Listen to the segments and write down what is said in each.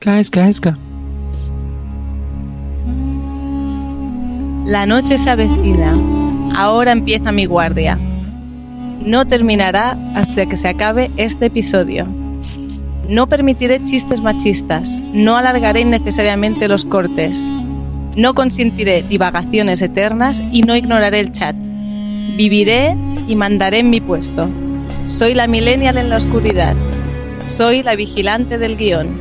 Guys, guys, guys. La noche se avecina. Ahora empieza mi guardia. No terminará hasta que se acabe este episodio. No permitiré chistes machistas. No alargaré innecesariamente los cortes. No consentiré divagaciones eternas y no ignoraré el chat. Viviré y mandaré en mi puesto. Soy la millennial en la oscuridad. Soy la vigilante del guion.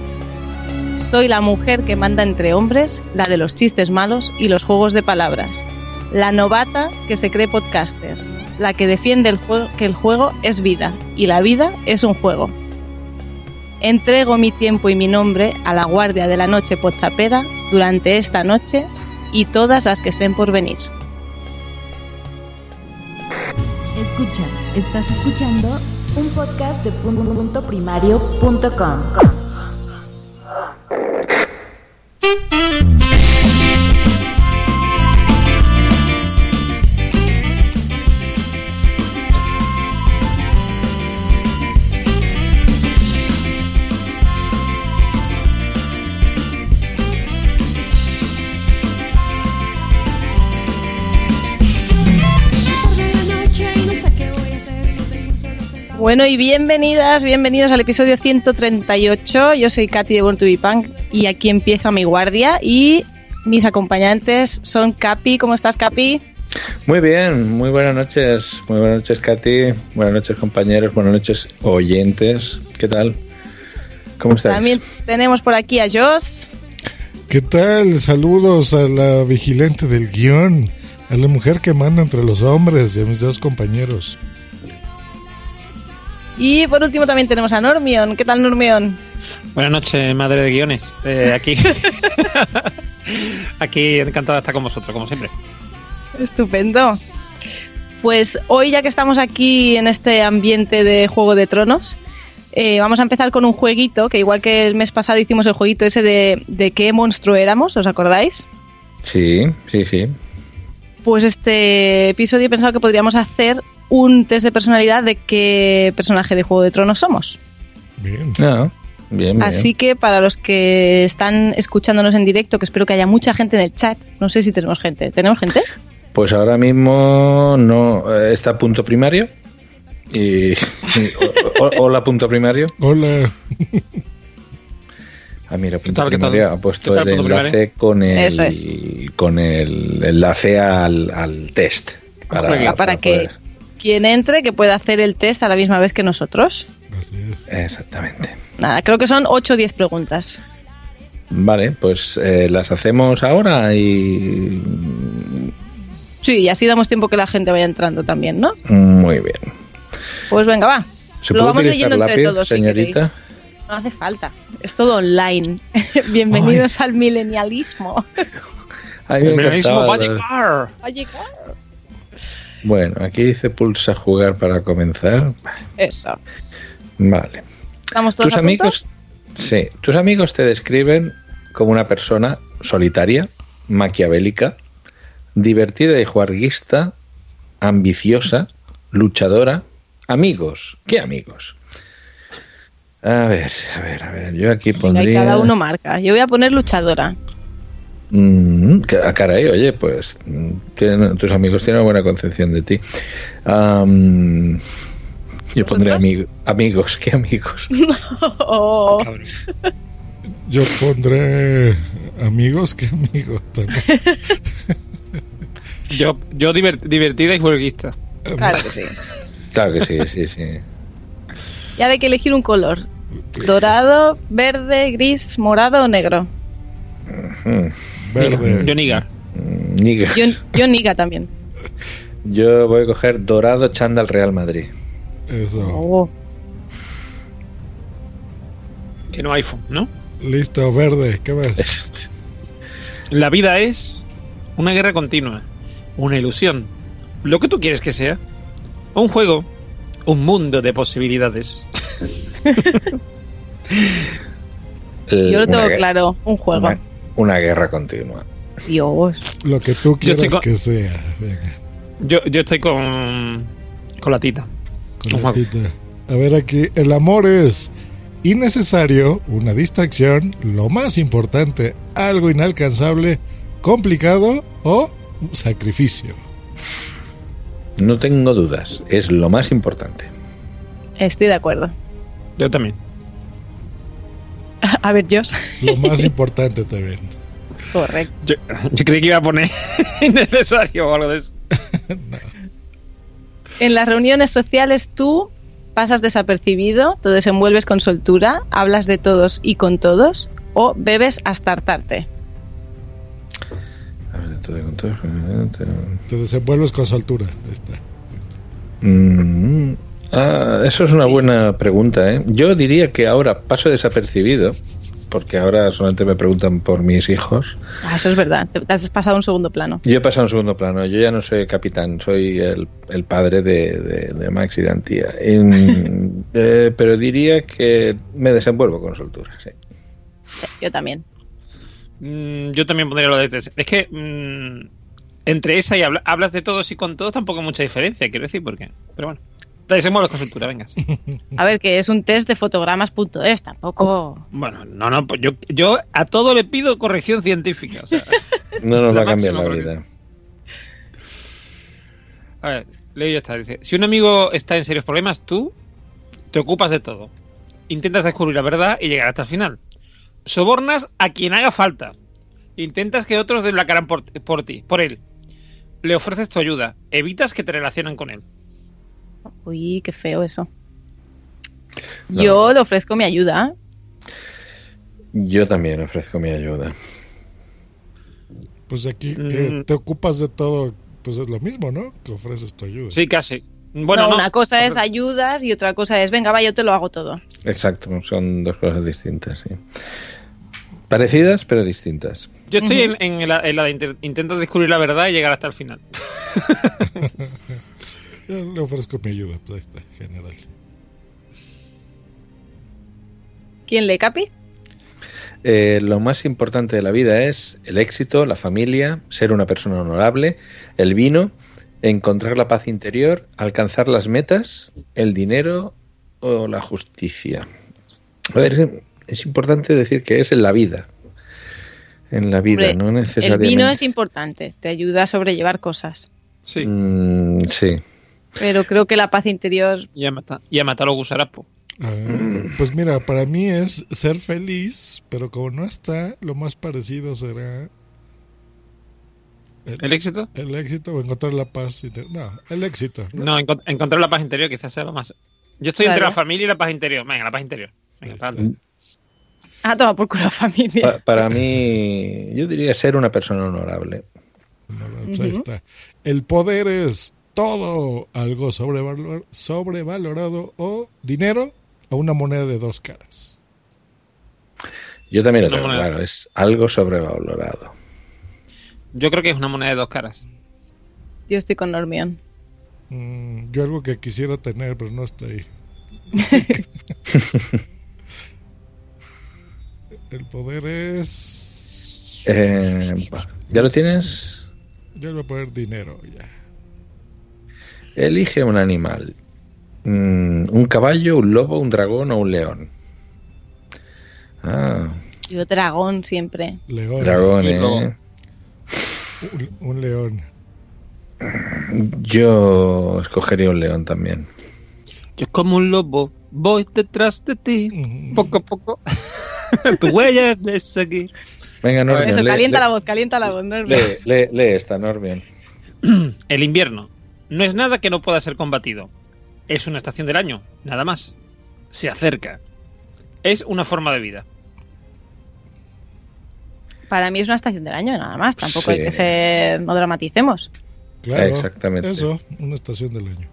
Soy la mujer que manda entre hombres, la de los chistes malos y los juegos de palabras. La novata que se cree podcaster. La que defiende el que el juego es vida y la vida es un juego. Entrego mi tiempo y mi nombre a la guardia de la noche podzapera durante esta noche y todas las que estén por venir. Escuchas, estás escuchando un podcast de punto Bueno, y bienvenidas, bienvenidos al episodio 138. Yo soy Katy de Born to Be Punk y aquí empieza mi guardia. Y mis acompañantes son Capi. ¿Cómo estás, Capi? Muy bien, muy buenas noches. Muy buenas noches, Katy. Buenas noches, compañeros. Buenas noches, oyentes. ¿Qué tal? ¿Cómo estáis? También tenemos por aquí a Joss. ¿Qué tal? Saludos a la vigilante del guion, a la mujer que manda entre los hombres y a mis dos compañeros. Y por último también tenemos a Normion. ¿Qué tal, Normion? Buenas noches, madre de guiones. Eh, aquí. aquí encantado de estar con vosotros, como siempre. Estupendo. Pues hoy, ya que estamos aquí en este ambiente de Juego de Tronos, eh, vamos a empezar con un jueguito, que igual que el mes pasado hicimos el jueguito ese de, de qué monstruo éramos, ¿os acordáis? Sí, sí, sí. Pues este episodio he pensado que podríamos hacer un test de personalidad de qué personaje de Juego de Tronos somos. Bien. Ah, bien, bien. Así que para los que están escuchándonos en directo, que espero que haya mucha gente en el chat, no sé si tenemos gente. ¿Tenemos gente? Pues ahora mismo no eh, está punto primario. Y, y- o- o- hola punto primario. Hola. Ah, mira, punto tal, qué tal? ha puesto ¿Qué tal, el enlace con el es. con el enlace al, al test. Para- para que- poder- Quien entre, que pueda hacer el test a la misma vez que nosotros. Así es. Exactamente. Nada, creo que son 8 o 10 preguntas. Vale, pues eh, las hacemos ahora y Sí, y así damos tiempo que la gente vaya entrando también, ¿no? muy bien. Pues venga, va. ¿Se Lo puede vamos leyendo entre lápiz, todos, si señorita? queréis. No hace falta. Es todo online. Bienvenidos al milenialismo. Ay, me El veganismo encantaba. va a llegar. Va a llegar. Bueno, aquí dice pulsa jugar para comenzar. Eso. Vale. ¿Estamos todos Tus a punto? amigos, sí, tus amigos te describen como una persona solitaria, maquiavélica, divertida y juarguista, ambiciosa, luchadora. Amigos, ¿qué amigos? A ver, a ver, a ver. Yo aquí Venga, y pondría. cada uno marca. Yo voy a poner luchadora. Mm, que- ah, caray, oye, pues mm, tienen- tus amigos tienen una buena concepción de ti. Am, yo pondré ¿Vosotros? ami- amigos, ¿qué amigos? Oh, Cabrón. Yo pondré amigos, ¿qué amigos? También. Yo, yo divert- divertida y jueguista. claro que sí. Claro que sí, sí, sí. Y ahora hay que elegir un color. Dorado, verde, gris, morado o negro. Verde. Yo niga. mm, niga. Yo, yo niga también. Yo voy a coger Dorado Chándal Real Madrid. Eso. Oh. que no iPhone, ¿no? Listo, verde, ¿qué ves? La vida es una guerra continua, una ilusión, lo que tú quieres que sea, un juego, un mundo de posibilidades. Yo lo Una tengo gue- claro, un juego. Una, una guerra continua. Dios. Lo que tú Yo quieras tengo- que sea. Venga, Yo, yo estoy con, con la tita. con Un la juego. tita. A ver aquí, el amor es innecesario, una distracción, lo más importante, algo inalcanzable, complicado o sacrificio. No tengo dudas, es lo más importante. Estoy de acuerdo. Yo también. A ver, Josh. Lo más importante también. Correcto. Yo, yo creí que iba a poner innecesario o algo de eso. En las reuniones sociales tú pasas desapercibido, te desenvuelves con soltura, hablas de todos y con todos, o bebes hasta hartarte. Te desenvuelves con soltura. Ahí está. Mm, ah, eso es una buena pregunta. ¿eh? Yo diría que ahora paso desapercibido, porque ahora solamente me preguntan por mis hijos. Ah, eso es verdad, te, te has pasado a un segundo plano. Yo he pasado a un segundo plano. Yo ya no soy capitán, soy el, el padre de, de- de Max y de Antía. En- eh, pero diría que me desenvuelvo con soltura. Sí. Yo también. Mm, yo también pondría lo de tres. Es que mm, entre esa y habla- hablas de todos y con todos tampoco hay mucha diferencia, quiero decir, porque. Pero bueno. Te desenvuelves con soltura, vengas. A ver, que es un test de fotogramas.es, tampoco... Bueno, no, no, pues yo, yo a todo le pido corrección científica. O sea, No nos La va a cambiar la corrección. vida. a ver, leo ya está. Dice: Si un amigo está en serios problemas, tú te ocupas de todo. Intentas descubrir la verdad y llegar hasta el final. Sobornas a quien haga falta. Intentas que otros den la cara por, por ti, por él. Le ofreces tu ayuda. Evitas que te relacionen con él. Uy, qué feo eso. No. Yo le ofrezco mi ayuda. Yo también ofrezco mi ayuda. Pues aquí que Mm. te ocupas de todo, pues es lo mismo, ¿no? Que ofreces tu ayuda. Sí, casi. Bueno, no, no. una cosa es ayudas y otra cosa es, venga, va, yo te lo hago todo. Exacto, son dos cosas distintas. Sí. Parecidas, pero distintas. Yo estoy en, en la, en la de inter- intento descubrir la verdad y llegar hasta el final. Yo le ofrezco mi ayuda, pues general. ¿Quién le capi? Eh, lo más importante de la vida es el éxito, la familia, ser una persona honorable, el vino, encontrar la paz interior, alcanzar las metas, el dinero o la justicia. A ver, es, es importante decir que es en la vida. En la vida, Hombre, no El necesariamente. vino es importante, te ayuda a sobrellevar cosas. Sí. Mm, sí. Pero creo que la paz interior, Y a matar, y a matar a los gusarapos. Ah, pues mira, para mí es ser feliz, pero como no está, lo más parecido será el, ¿El éxito? el éxito o encontrar la paz. inter- No, el éxito. ¿no? No, encont- encontrar la paz interior quizás sea lo más. Yo estoy entre Claro. la familia y la paz interior. Venga, la paz interior. Venga, ah, toma por culo familia. Pa- para mí, yo diría ser una persona honorable. No, pues ahí está. El poder es todo, algo sobrevalor- sobrevalorado o dinero o una moneda de dos caras. Yo también lo tengo claro, es algo sobrevalorado. Yo creo que es una moneda de dos caras. Yo estoy con Normión. Mm, yo algo que quisiera tener, pero no está ahí. El poder es... Eh. ¿Ya lo tienes? Yo le voy a poner dinero ya. Elige un animal. Mm, un caballo, un lobo, un dragón o un león. Ah, Yo dragón siempre. León. dragón, eh. Un, un león. Yo escogería un león también. Yo como un lobo voy detrás de ti. Ujú. Poco a poco. tu huella es de seguir. Venga, Normion. Eso, calienta lee- la voz, calienta la voz, Normión. Lee, lee- lee esta, Normion. El invierno no es nada que no pueda ser combatido. Es una estación del año, nada más. Se acerca. Es una forma de vida. Para mí es una estación del año, nada más. Tampoco Sí. hay que ser. No dramaticemos. Claro, Exactamente. Eso, una estación del año.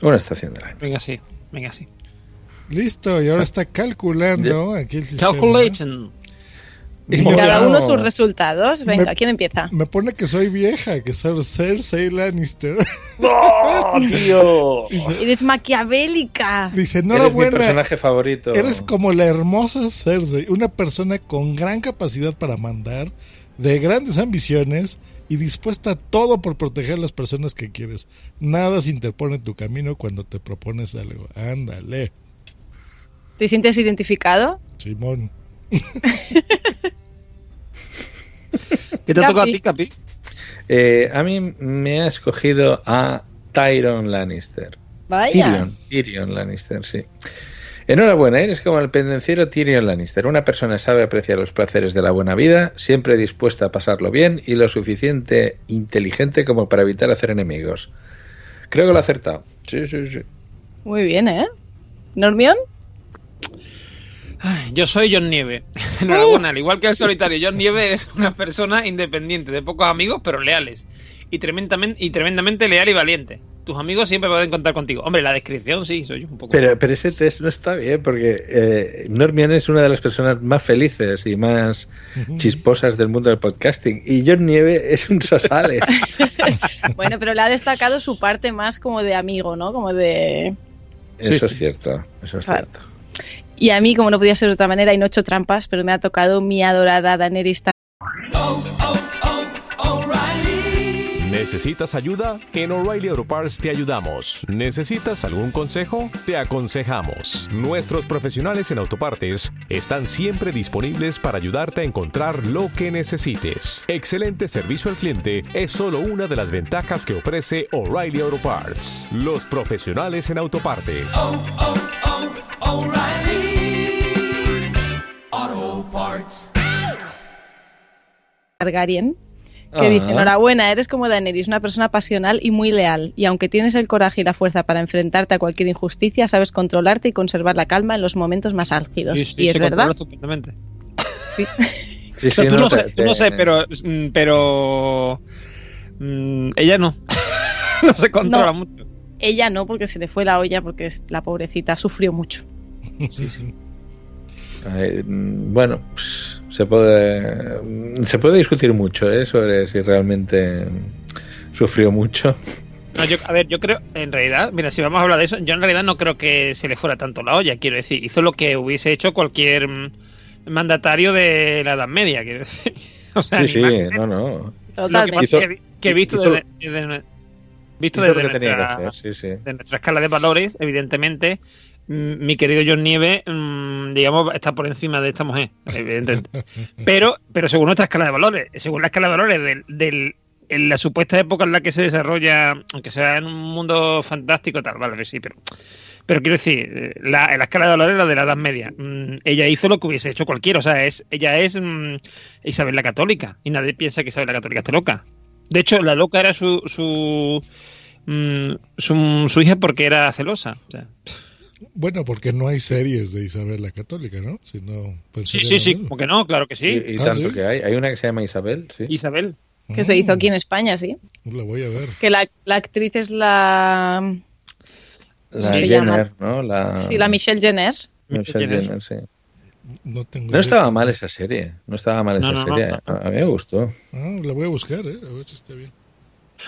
Una estación del año. Venga, sí. Venga, sí. Listo, y ahora está calculando aquí el sistema. Calculation. Y cada uno sus resultados. Venga, Me- ¿quién empieza? Me pone que soy vieja, que soy Cersei Lannister. ¡Oh, tío! Dice, Eres maquiavélica. dice, Eres mi enhorabuena. personaje favorito. Eres como la hermosa Cersei, una persona con gran capacidad para mandar, de grandes ambiciones y dispuesta a todo por proteger a las personas que quieres. Nada se interpone en tu camino cuando te propones algo. Ándale, ¿Te sientes identificado? Simón. ¿Qué te toca a ti, Capi? Eh, a mí me ha escogido a Tyron Lannister. Vaya. Tyrion, Tyrion Lannister, sí. Enhorabuena, eres como el pendenciero Tyrion Lannister, una persona sabe apreciar los placeres de la buena vida, siempre dispuesta a pasarlo bien y lo suficiente inteligente como para evitar hacer enemigos. Creo que lo ha acertado. Sí, sí, sí. Muy bien, ¿eh? ¿Normión? Yo soy John Nieve. Enhorabuena, al igual que el solitario, John Nieve es una persona independiente, de pocos amigos, pero leales. Y tremendamente, y tremendamente leal y valiente. Tus amigos siempre pueden contar contigo. Hombre, la descripción sí, soy un poco. Pero, pero ese test no está bien porque eh, Normion es una de las personas más felices y más chisposas del mundo del podcasting y John Nieve es un sasale. Bueno, pero le ha destacado su parte más como de amigo, ¿no? Como de... Eso Sí, es sí. cierto, eso es Claro. cierto. Y a mí, como no podía ser de otra manera, y no he hecho trampas, pero me ha tocado mi adorada Daenerys ¿Necesitas ayuda? En O'Reilly Auto Parts te ayudamos. ¿Necesitas algún consejo? Te aconsejamos. Nuestros profesionales en autopartes están siempre disponibles para ayudarte a encontrar lo que necesites. Excelente servicio al cliente es solo una de las ventajas que ofrece O'Reilly Auto Parts. Los profesionales en autopartes. Targaryen, que Ah. dice, enhorabuena, eres como Daenerys, una persona pasional y muy leal, y aunque tienes el coraje y la fuerza para enfrentarte a cualquier injusticia, sabes controlarte y conservar la calma en los momentos más álgidos. Sí, sí, y es se verdad, estupendamente. sí. Sí, O sea, sí, tú, no te- sé, tú no te- sé, pero, mm, pero mm, ella no. no se controla No. mucho. Ella no, porque se le fue la olla, porque la pobrecita sufrió mucho. Eh, bueno, pues, se puede se puede discutir mucho ¿eh? sobre si realmente sufrió mucho. No, yo- a ver, yo creo, en realidad, mira, si vamos a hablar de eso, yo en realidad no creo que se le fuera tanto la olla, quiero decir, hizo lo que hubiese hecho cualquier mandatario de la Edad Media, quiero decir. O sea, Sí, sí, más no, no. Lo que Hizo- que visto hizo- desde, desde- visto Hizo desde lo que tenía que nuestra, hacer, sí, sí. de nuestra escala de valores, evidentemente, mi querido John Nieve, mm, digamos, está por encima de esta mujer, evidentemente. Pero, pero según nuestra escala de valores, según la escala de valores del, en la supuesta época en la que se desarrolla, aunque sea en un mundo fantástico, tal, vale, sí, pero, pero quiero decir, eh, la, la escala de valores la de la Edad Media. Mm, ella hizo lo que hubiese hecho cualquiera, o sea, es, ella es mm, Isabel la Católica, y nadie piensa que Isabel la Católica está loca. De hecho, la loca era su, su, mm, su, su hija porque era celosa. o sea. Bueno, porque no hay series de Isabel la Católica, ¿no? Si no, pues Sí, sí, sí, como que no, claro que sí. Y, y Ah, tanto ¿sí? que hay. Hay una que se llama Isabel, sí. Isabel. Que se hizo aquí en España, sí. La voy a ver. Que la, la actriz es la... La se Jenner, ¿no? La, Sí, la Michelle Jenner. Michelle Jenner. Jenner, sí. No tengo No estaba mal esa serie. No estaba mal esa No, no, no, serie. a mí me gustó. Ah, la voy a buscar, ¿eh? A ver si está bien.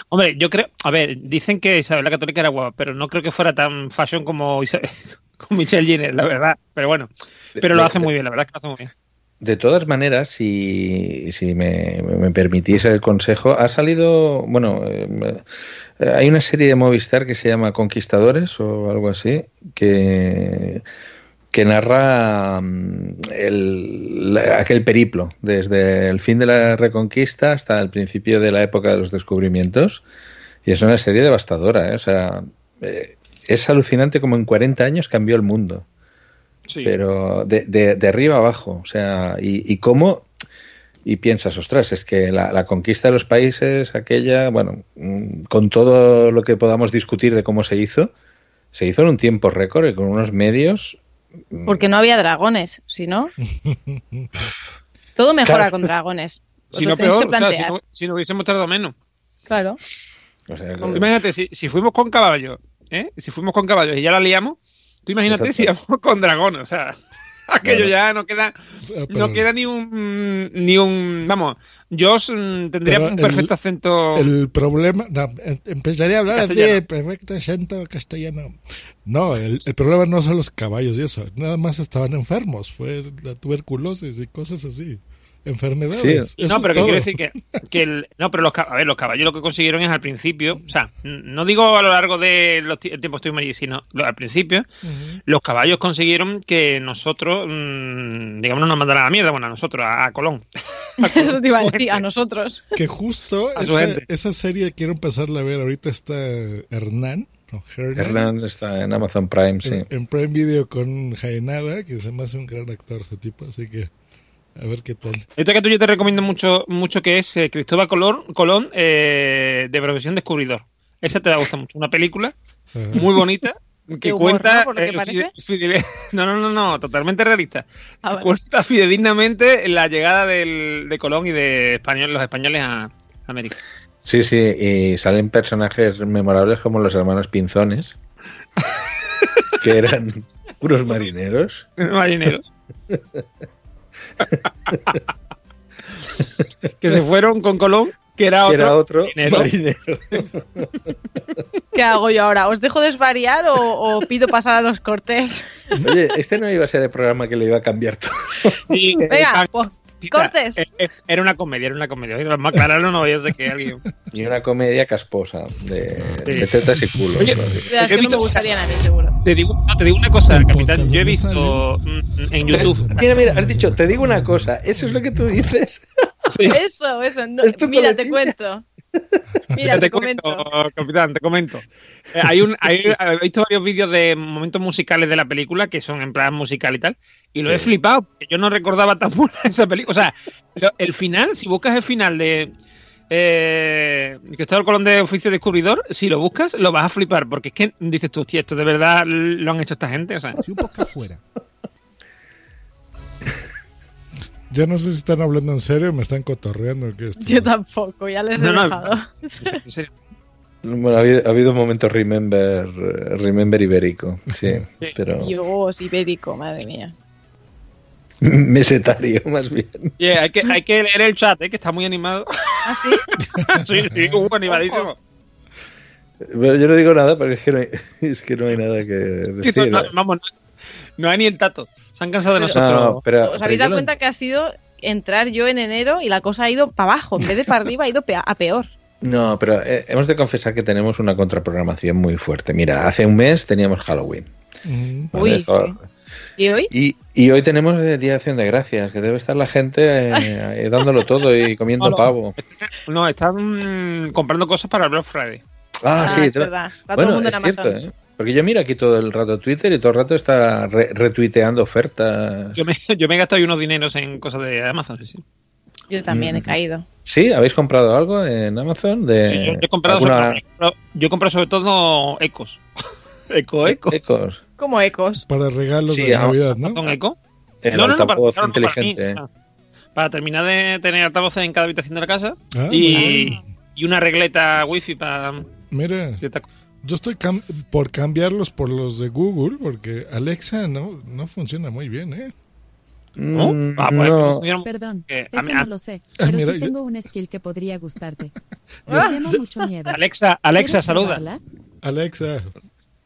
Hombre, yo creo, a ver, dicen que Isabel la Católica era guapa, pero no creo que fuera tan fashion como, Isabel, Michelle Jenner, la verdad. Pero bueno, pero lo hace muy bien, la verdad es que lo hace muy bien. De todas maneras, si, si me, me permitís el consejo, ha salido, bueno, eh, hay una serie de Movistar que se llama Conquistadores o algo así, que, que narra mm, el, aquel periplo, desde el fin de la Reconquista hasta el principio de la época de los descubrimientos. Y es una serie devastadora, ¿eh? o sea, eh, es alucinante como en 40 años cambió el mundo Sí. pero de, de, de arriba abajo, o sea, y, y cómo, y piensas, ostras, es que la, la conquista de los países, aquella, bueno, mm, con todo lo que podamos discutir de cómo se hizo, se hizo en un tiempo récord y con unos medios. Mm, Porque no había dragones, si no. Todo mejora Claro. con dragones. Si no peor, si si hubiésemos tardado menos. Claro. o sea, Imagínate, si, si fuimos con caballos, ¿eh? Si fuimos con caballos y ya la liamos, Tú imagínate Exacto. si vamos con dragón, o sea, aquello ya no queda, Pero- no queda ni un, ni un, vamos, Josh mm, tendría un el- perfecto acento. El problema, no, em- empezaría a hablar Castellano. perfecto acento castellano. No, el, el problema no son los caballos y eso, nada más estaban enfermos, fue la tuberculosis y cosas así, enfermedades. Sí. no, pero que quiero decir que, que el, no, pero los, a ver, los caballos lo que consiguieron es al principio, o sea, no digo a lo largo de los el tiempo estuvimos allí, sino lo- al principio, los caballos consiguieron que nosotros, mm, digamos, no nos mandaran a la mierda, bueno, a nosotros, a, a Colón. Eso te iba a decir, a nosotros. Que justo A esa, serie quiero empezarla a ver, ahorita está Hernán, no, Hernán, Hernán está en Amazon Prime, sí. en, en Prime Video con Jaenada, que se me hace un gran actor ese tipo, así que a ver qué tal. Esto que tú yo te recomiendo mucho, mucho que es eh, Cristóbal Colón, Colón eh, de profesión descubridor. Esa te va a gustar mucho. Una película Ajá. muy bonita que humor, cuenta eh, fidel- no, no, no, no, totalmente realista. Ah. Cuenta fidedignamente la llegada del- de Colón y de español, los españoles a América. Sí, sí, y salen personajes memorables como los hermanos Pinzones, que eran puros marineros. Marineros. que se fueron con Colón, que era que otro. era otro marinero. marinero. ¿Qué hago yo ahora? ¿Os dejo desvariar o, o pido pasar a los cortes? Oye, este no iba a ser el programa que le iba a cambiar todo. Venga, pues, cortes. Era una comedia, era una comedia. A aclararlo, no a ser que alguien. Y una comedia casposa de, de tetas y culos. Oye, he que no me visto- gustarían a mí, seguro. Te digo, no, te digo una cosa, capitán. Yo he visto mm, en YouTube. Mira, mira, has dicho, te digo una cosa, eso es lo que tú dices. Sí. Eso, eso. No, Es mira, te cuento. Mira, te comento. comento, capitán, te comento. Eh, hay un, hay, he visto varios vídeos de momentos musicales de la película que son en plan musical y tal, y lo he flipado, porque yo no recordaba tan buena esa película. O sea, lo- el final, si buscas el final de eh, Cristóbal Colón de Oficio Descubridor, si lo buscas, lo vas a flipar, porque es que dices tú, hostia, esto de verdad lo han hecho esta gente. O sea, Si un podcast fuera Ya no sé si están hablando en serio o me están cotorreando. que esto- Yo tampoco, ya les he No, dejado. Bueno, ha habido, ha habido un momento remember, eh, remember ibérico, sí, pero Dios, ibérico, madre mía. mesetario más bien. Hay, que, hay que leer el chat, eh, que está muy animado. ¿Ah, sí? sí, sí, uh, animadísimo. Pero yo no digo nada porque es que no hay, es que no hay nada que decir. no, vamos, no, no hay ni el tato. Se han cansado de Pero- nosotros. No, pero- ¿Os habéis dado cuenta que ha sido entrar yo en enero y la cosa ha ido para abajo? En vez de para arriba, ha ido a peor. No, pero eh, hemos de confesar que tenemos una contraprogramación muy fuerte. Mira, hace un mes teníamos Halloween. Uy, sí. ¿Y hoy? Y, y hoy tenemos el Día de Acción de Gracias, que debe estar la gente eh, dándolo todo y comiendo No, pavo. No, están comprando cosas para el Black Friday. Ah, Ah, sí, es te- verdad. Está todo el mundo es en cierto, Amazon. ¿eh? Porque yo miro aquí todo el rato Twitter y todo el rato está re- retuiteando ofertas. Yo me, yo me he gastado unos dineros en cosas de Amazon. Sí, sí. Yo también he Mm. caído. ¿Sí? ¿Habéis comprado algo en Amazon? De Sí, yo, yo he comprado alguna- sobre, yo sobre todo Ecos. Eco, Eco. Ecos. Como ecos. Para regalos Sí, de Navidad, ¿no? ¿Amazon Eco? El no, no, no, para, altavoz claro, no, para mí. inteligente. Ah. Para terminar de tener altavoces en cada habitación de la casa Ah, y, y una regleta wifi para Mira, yo estoy cam- por cambiarlos por los de Google porque Alexa no, no funciona muy bien, ¿eh? ¿No? Mm, Ah, pues, no. funciona- Perdón, Eh, eso no lo sé. Ah, Pero mira, sí tengo un skill que podría gustarte. Ah. Me llama mucho miedo. Alexa, Alexa, ¿Quieres saluda. probarla? Alexa,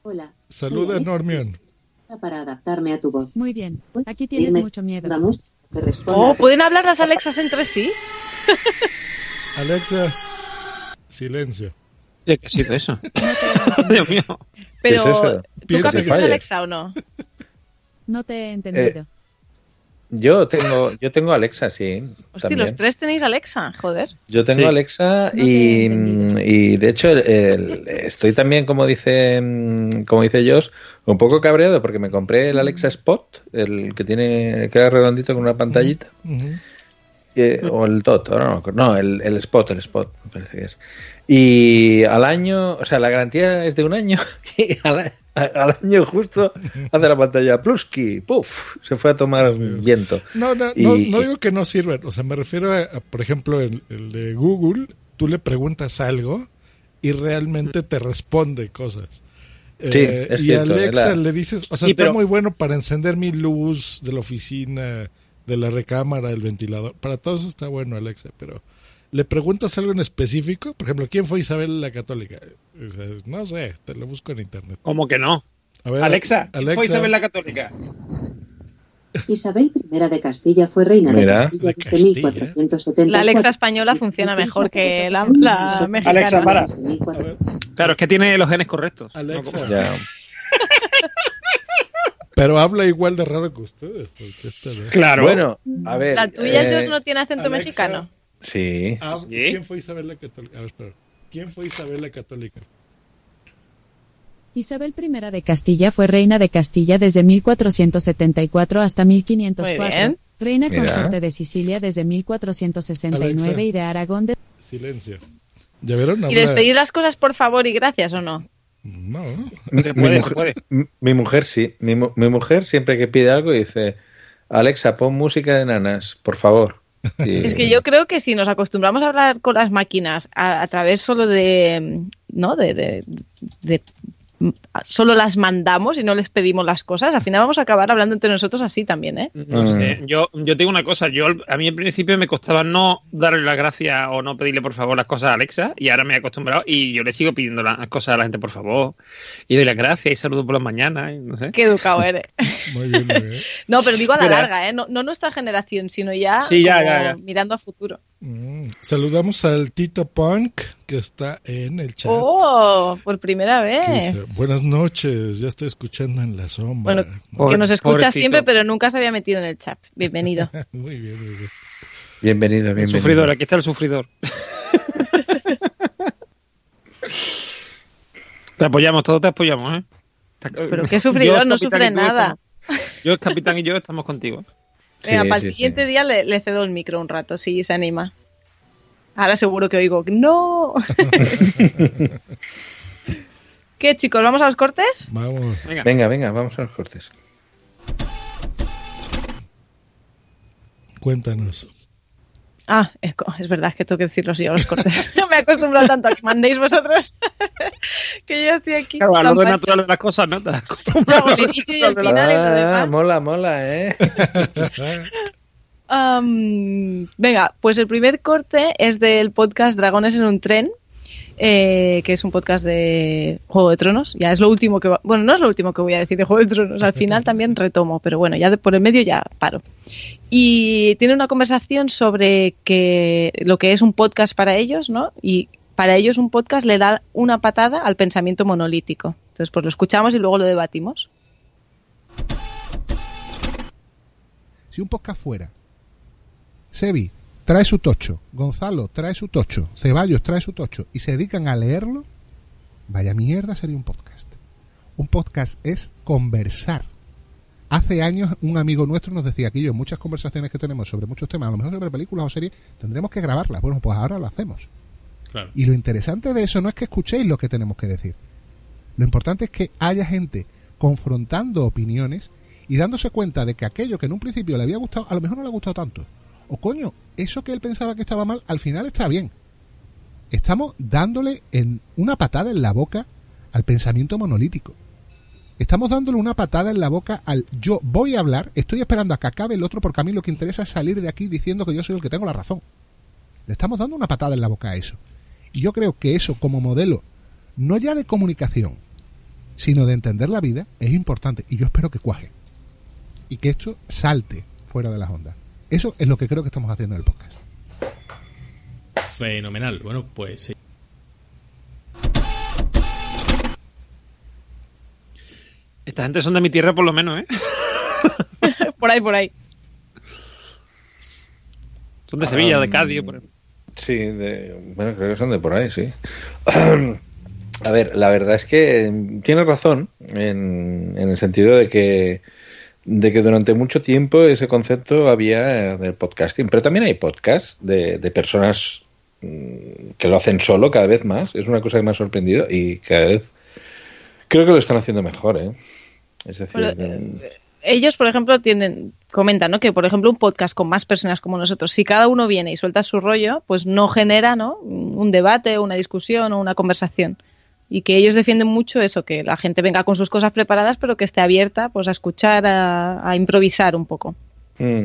Hola. saluda Normion. Para adaptarme a tu voz. Muy bien. ¿Puedes Aquí tienes pedirme mucho miedo. que responda Oh, ¿pueden hablar las Alexas entre sí? Alexa, silencio. ¿Qué ha sido eso? No te, Dios mío. Pero, ¿Qué es eso? ¿tú Alexa o no? no te he entendido. Yo tengo, yo tengo Alexa, sí. Hostia, también. los tres tenéis Alexa, joder. Yo tengo Sí. Alexa No te he y, entendido. y de hecho el- el- estoy también como dice mm, como dice Josh un poco cabreado porque me compré el Alexa Spot el que tiene queda redondito con una pantallita. Eh, o el Dot no, el, el Spot el Spot me parece que es y al año o sea la garantía es de un año y al, al año justo hace la pantalla Plusky puff se fue a tomar viento No, no, Y- no, no digo que no sirven. O sea, me refiero a, a, por ejemplo, el, el de Google. Tú le preguntas algo y realmente te responde cosas. Sí, Eh, es y cierto, Alexa la- le dices, o sea, Sí, está pero- muy bueno para encender mi luz de la oficina, de la recámara, el ventilador. Para todo eso está bueno Alexa, pero le preguntas algo en específico, por ejemplo, ¿quién fue Isabel la Católica? Dices, no sé, te lo busco en internet. ¿Cómo que no? A ver, Alexa, ¿quién Alexa, fue Isabel la Católica? Isabel I de Castilla fue reina Mira. de Castilla De desde Castilla. 1474. La Alexa española funciona mejor que la, la mexicana. Alexa, para. Desde 1400. Claro, es que tiene los genes correctos. Alexa. Ya. Pero habla igual de raro que ustedes. porque esta no. Claro. Bueno, a ver. La tuya, eh, no tiene acento Alexa. mexicano. Sí. Ah, ¿Sí? ¿Quién fue Isabel la Católica? A ver, espera. ¿Quién fue Isabel la Católica? Isabel I de Castilla fue reina de Castilla desde 1474 hasta 1504. Muy bien. Reina Mira. consorte de Sicilia desde 1469 Alexa. y de Aragón de... Silencio. ¿Ya vieron? ¿Y Habla- les pedís las cosas por favor y gracias o no? No. Se Mi se mujer, puede. m- mi mujer sí. Mi, mi mujer siempre que pide algo dice, Alexa, pon música de nanas, por favor. Y- Es que yo creo que si nos acostumbramos a hablar con las máquinas a, a través solo de, ¿no? De, de- de- solo las mandamos y no les pedimos las cosas, al final vamos a acabar hablando entre nosotros así también, ¿eh? No sé, yo, yo tengo una cosa, yo a mí al principio me costaba no darle las gracias o no pedirle por favor las cosas a Alexa y ahora me he acostumbrado y yo le sigo pidiendo las cosas a la gente por favor y doy las gracias y saludo por las mañanas y no sé. Qué educado eres. Muy bien, muy bien. No, pero digo a la Mira. larga, ¿eh? No, no nuestra generación, sino ya, Sí, ya, como ya, ya. mirando a futuro. Mm, Saludamos al Tito Punk que está en el chat. ¡Oh! Por primera vez. dice, Buenas noches, ya estoy escuchando en la sombra. Bueno, que nos escucha siempre, pero nunca se había metido en el chat. Bienvenido. muy bien, muy bien. Bienvenido, El bienvenido. sufridor, aquí está el sufridor. te apoyamos, todos te apoyamos, ¿eh? Pero qué sufridor, Yo, no sufre nada. estamos- yo, el capitán y yo estamos contigo. Venga, Sí, para sí, el siguiente sí. día le, le cedo el micro un rato, si se anima. Ahora seguro que oigo, ¡no! ¿Qué, chicos? ¿Vamos a los cortes? Vamos. Venga. Venga, venga, vamos a los cortes. Cuéntanos. Ah, es, verdad que tengo que decirlo yo, los cortes. Me he acostumbrado tanto a que mandéis vosotros que yo estoy aquí. Claro, lo natural de las cosas, ¿no? Te y el y lo Ah, demás. mola, mola, ¿eh? Am, venga, pues el primer corte es del podcast Dragones en un tren, eh, que es un podcast de Juego de Tronos. Ya es lo último que va- bueno, no es lo último que voy a decir de Juego de Tronos. Al final también retomo, pero bueno, ya de por el medio ya paro. Y tiene una conversación sobre que lo que es un podcast para ellos, ¿no? Y para ellos un podcast le da una patada al pensamiento monolítico. Entonces, pues lo escuchamos y luego lo debatimos. Si un podcast fuera, Sebi trae su tocho, Gonzalo trae su tocho, Ceballos trae su tocho y se dedican a leerlo, vaya mierda sería un podcast. Un podcast es conversar. Hace años un amigo nuestro nos decía que yo en muchas conversaciones que tenemos sobre muchos temas, a lo mejor sobre películas o series, tendremos que grabarlas. Bueno, pues ahora lo hacemos. Claro. Y lo interesante de eso no es que escuchéis lo que tenemos que decir. Lo importante es que haya gente confrontando opiniones y dándose cuenta de que aquello que en un principio le había gustado, a lo mejor no le ha gustado tanto. O coño, eso que él pensaba que estaba mal, al final está bien. Estamos dándole en una patada en la boca al pensamiento monolítico. Estamos dándole una patada en la boca al yo voy a hablar, estoy esperando a que acabe el otro porque a mí lo que interesa es salir de aquí diciendo que yo soy el que tengo la razón. Le estamos dando una patada en la boca a eso. Y yo creo que eso como modelo, no ya de comunicación, sino de entender la vida, es importante. Y yo espero que cuaje. Y que esto salte fuera de las ondas. Eso es lo que creo que estamos haciendo en el podcast. Fenomenal. Bueno, pues sí. Esta gente son de mi tierra por lo menos, ¿eh? por ahí, por ahí. Son de Sevilla, de Cádiz, por ejemplo. Sí, de- bueno, creo que son de por ahí, sí. A ver, la verdad es que tiene razón en, en el sentido de que de que durante mucho tiempo ese concepto había del podcasting, pero también hay podcasts de, de personas mm, que lo hacen solo cada vez más. Es una cosa que me ha sorprendido y cada vez creo que lo están haciendo mejor, ¿eh? Es decir, Bueno, eh, ellos, por ejemplo, tienen, comentan, ¿no? Que, por ejemplo, un podcast con más personas como nosotros, si cada uno viene y suelta su rollo, pues no genera, ¿no? Un debate, una discusión o una conversación. Y que ellos defienden mucho eso, que la gente venga con sus cosas preparadas, pero que esté abierta pues a escuchar, a, a improvisar un poco. Mm.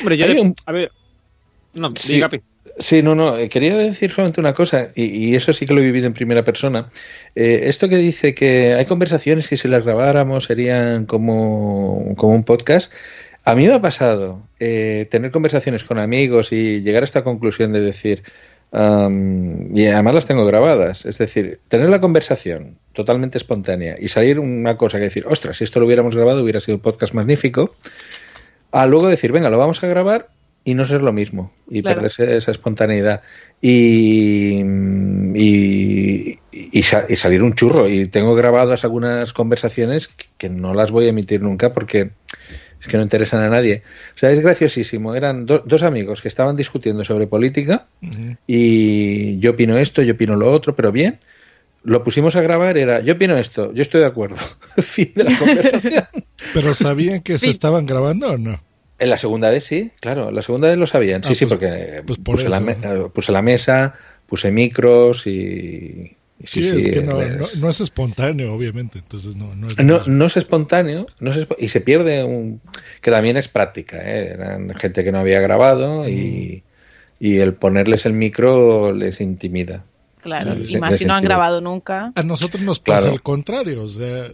Hombre, yo un- a ver. No, Sí. diga, Capi. Sí, no, no, eh, quería decir solamente una cosa, y, y eso sí que lo he vivido en primera persona. Eh, esto que dice que hay conversaciones que si las grabáramos serían como, como un podcast, a mí me ha pasado eh, tener conversaciones con amigos y llegar a esta conclusión de decir, am, y además las tengo grabadas, es decir, tener la conversación totalmente espontánea y salir una cosa que decir, ostras, si esto lo hubiéramos grabado hubiera sido un podcast magnífico, a luego decir, venga, lo vamos a grabar y no ser lo mismo y Claro. perderse esa espontaneidad. Y, y, y sa- y salir un churro. Y tengo grabadas algunas conversaciones que no las voy a emitir nunca porque es que no interesan a nadie. O sea, es graciosísimo. Eran do- dos amigos que estaban discutiendo sobre política y yo opino esto, yo opino lo otro, pero bien. Lo pusimos a grabar, era yo opino esto, yo estoy de acuerdo. fin de la conversación. ¿Pero sabían que se estaban grabando o no? En la segunda vez sí, claro, en la segunda vez lo sabían. Sí, Ah, sí, pues- porque pues por puse, la puse la mesa, puse micros y... Sí, sí, es sí, que no, eh, no, no es espontáneo, obviamente. Entonces no, no es no, no es espontáneo no es y se pierde un... que también es práctica. ¿eh? Eran gente que no había grabado y, y el ponerles el micro les intimida. Claro, Sí, y más si no han grabado nunca. A nosotros nos pasa Claro. al contrario, o sea,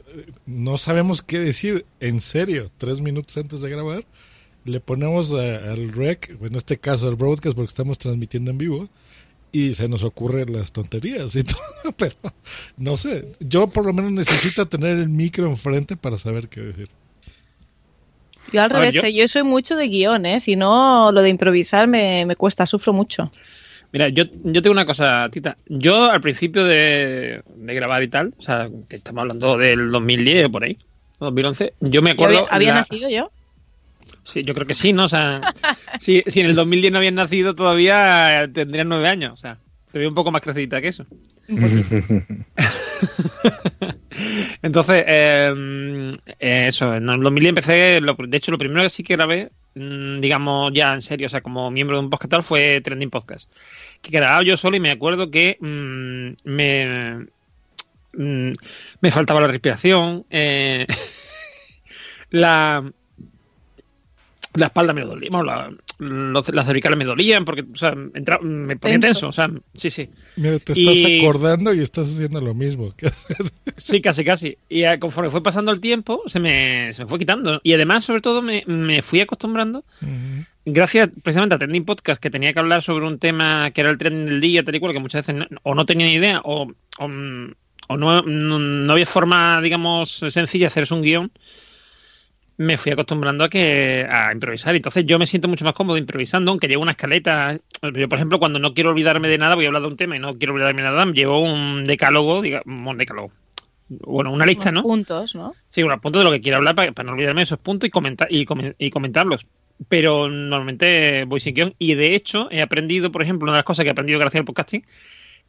no sabemos qué decir en serio. Tres minutos antes de grabar, le ponemos a- al rec, en este caso al broadcast, porque estamos transmitiendo en vivo, y se nos ocurren las tonterías y todo, pero no sé. Yo por lo menos necesito tener el micro enfrente para saber qué decir. Yo al ver, revés, yo- eh, yo... soy mucho de guion, ¿eh? Si no, lo de improvisar me, me cuesta, sufro mucho. Mira, yo, yo tengo una cosa, Tita. Yo al principio de, de grabar y tal, o sea, que estamos hablando del 2010 o por ahí, 2011, yo me ¿Yo acuerdo... había, había la- nacido yo? Sí, yo creo que sí, ¿no? O sea, si, si en el 2010 no habías nacido todavía tendrías nueve años, o sea, te veo un poco más crecidita que eso. Entonces, eh, eh, eso, en el 2010 empecé, lo- de hecho, lo primero que sí que grabé, mm, digamos, ya en serio, o sea, como miembro de un podcast tal, fue Trending Podcast. Que grababa yo solo y me acuerdo que mm, me, mm, me faltaba la respiración, eh, la, la espalda me dolía, bueno, la- los- las cervicales me dolían porque, o sea, entra- me ponía Tenso. tenso, o sea, sí, sí. Mira, te estás Y- acordando y estás haciendo lo mismo. Sí, casi, casi. Y conforme fue pasando el tiempo, se me, se me fue quitando. Y además, sobre todo, me, me fui acostumbrando, gracias precisamente a Trending Podcast, que tenía que hablar sobre un tema que era el trending del día, tal y cual, que muchas veces no- o no tenía ni idea, o, o, o no, no, no había forma, digamos, sencilla de hacerse un guion. Me fui acostumbrando a que a improvisar. Entonces yo me siento mucho más cómodo improvisando, aunque llevo una escaleta. Yo, por ejemplo, cuando no quiero olvidarme de nada, voy a hablar de un tema y no quiero olvidarme de nada, llevo un decálogo, digamos, un decálogo. Bueno, una lista, Unos ¿no? puntos, ¿no? Sí, unos puntos de lo que quiero hablar para, para no olvidarme de esos puntos y, comentar, y, comen- y comentarlos. Pero normalmente voy sin guion. Y de hecho, he aprendido, por ejemplo, una de las cosas que he aprendido gracias al podcasting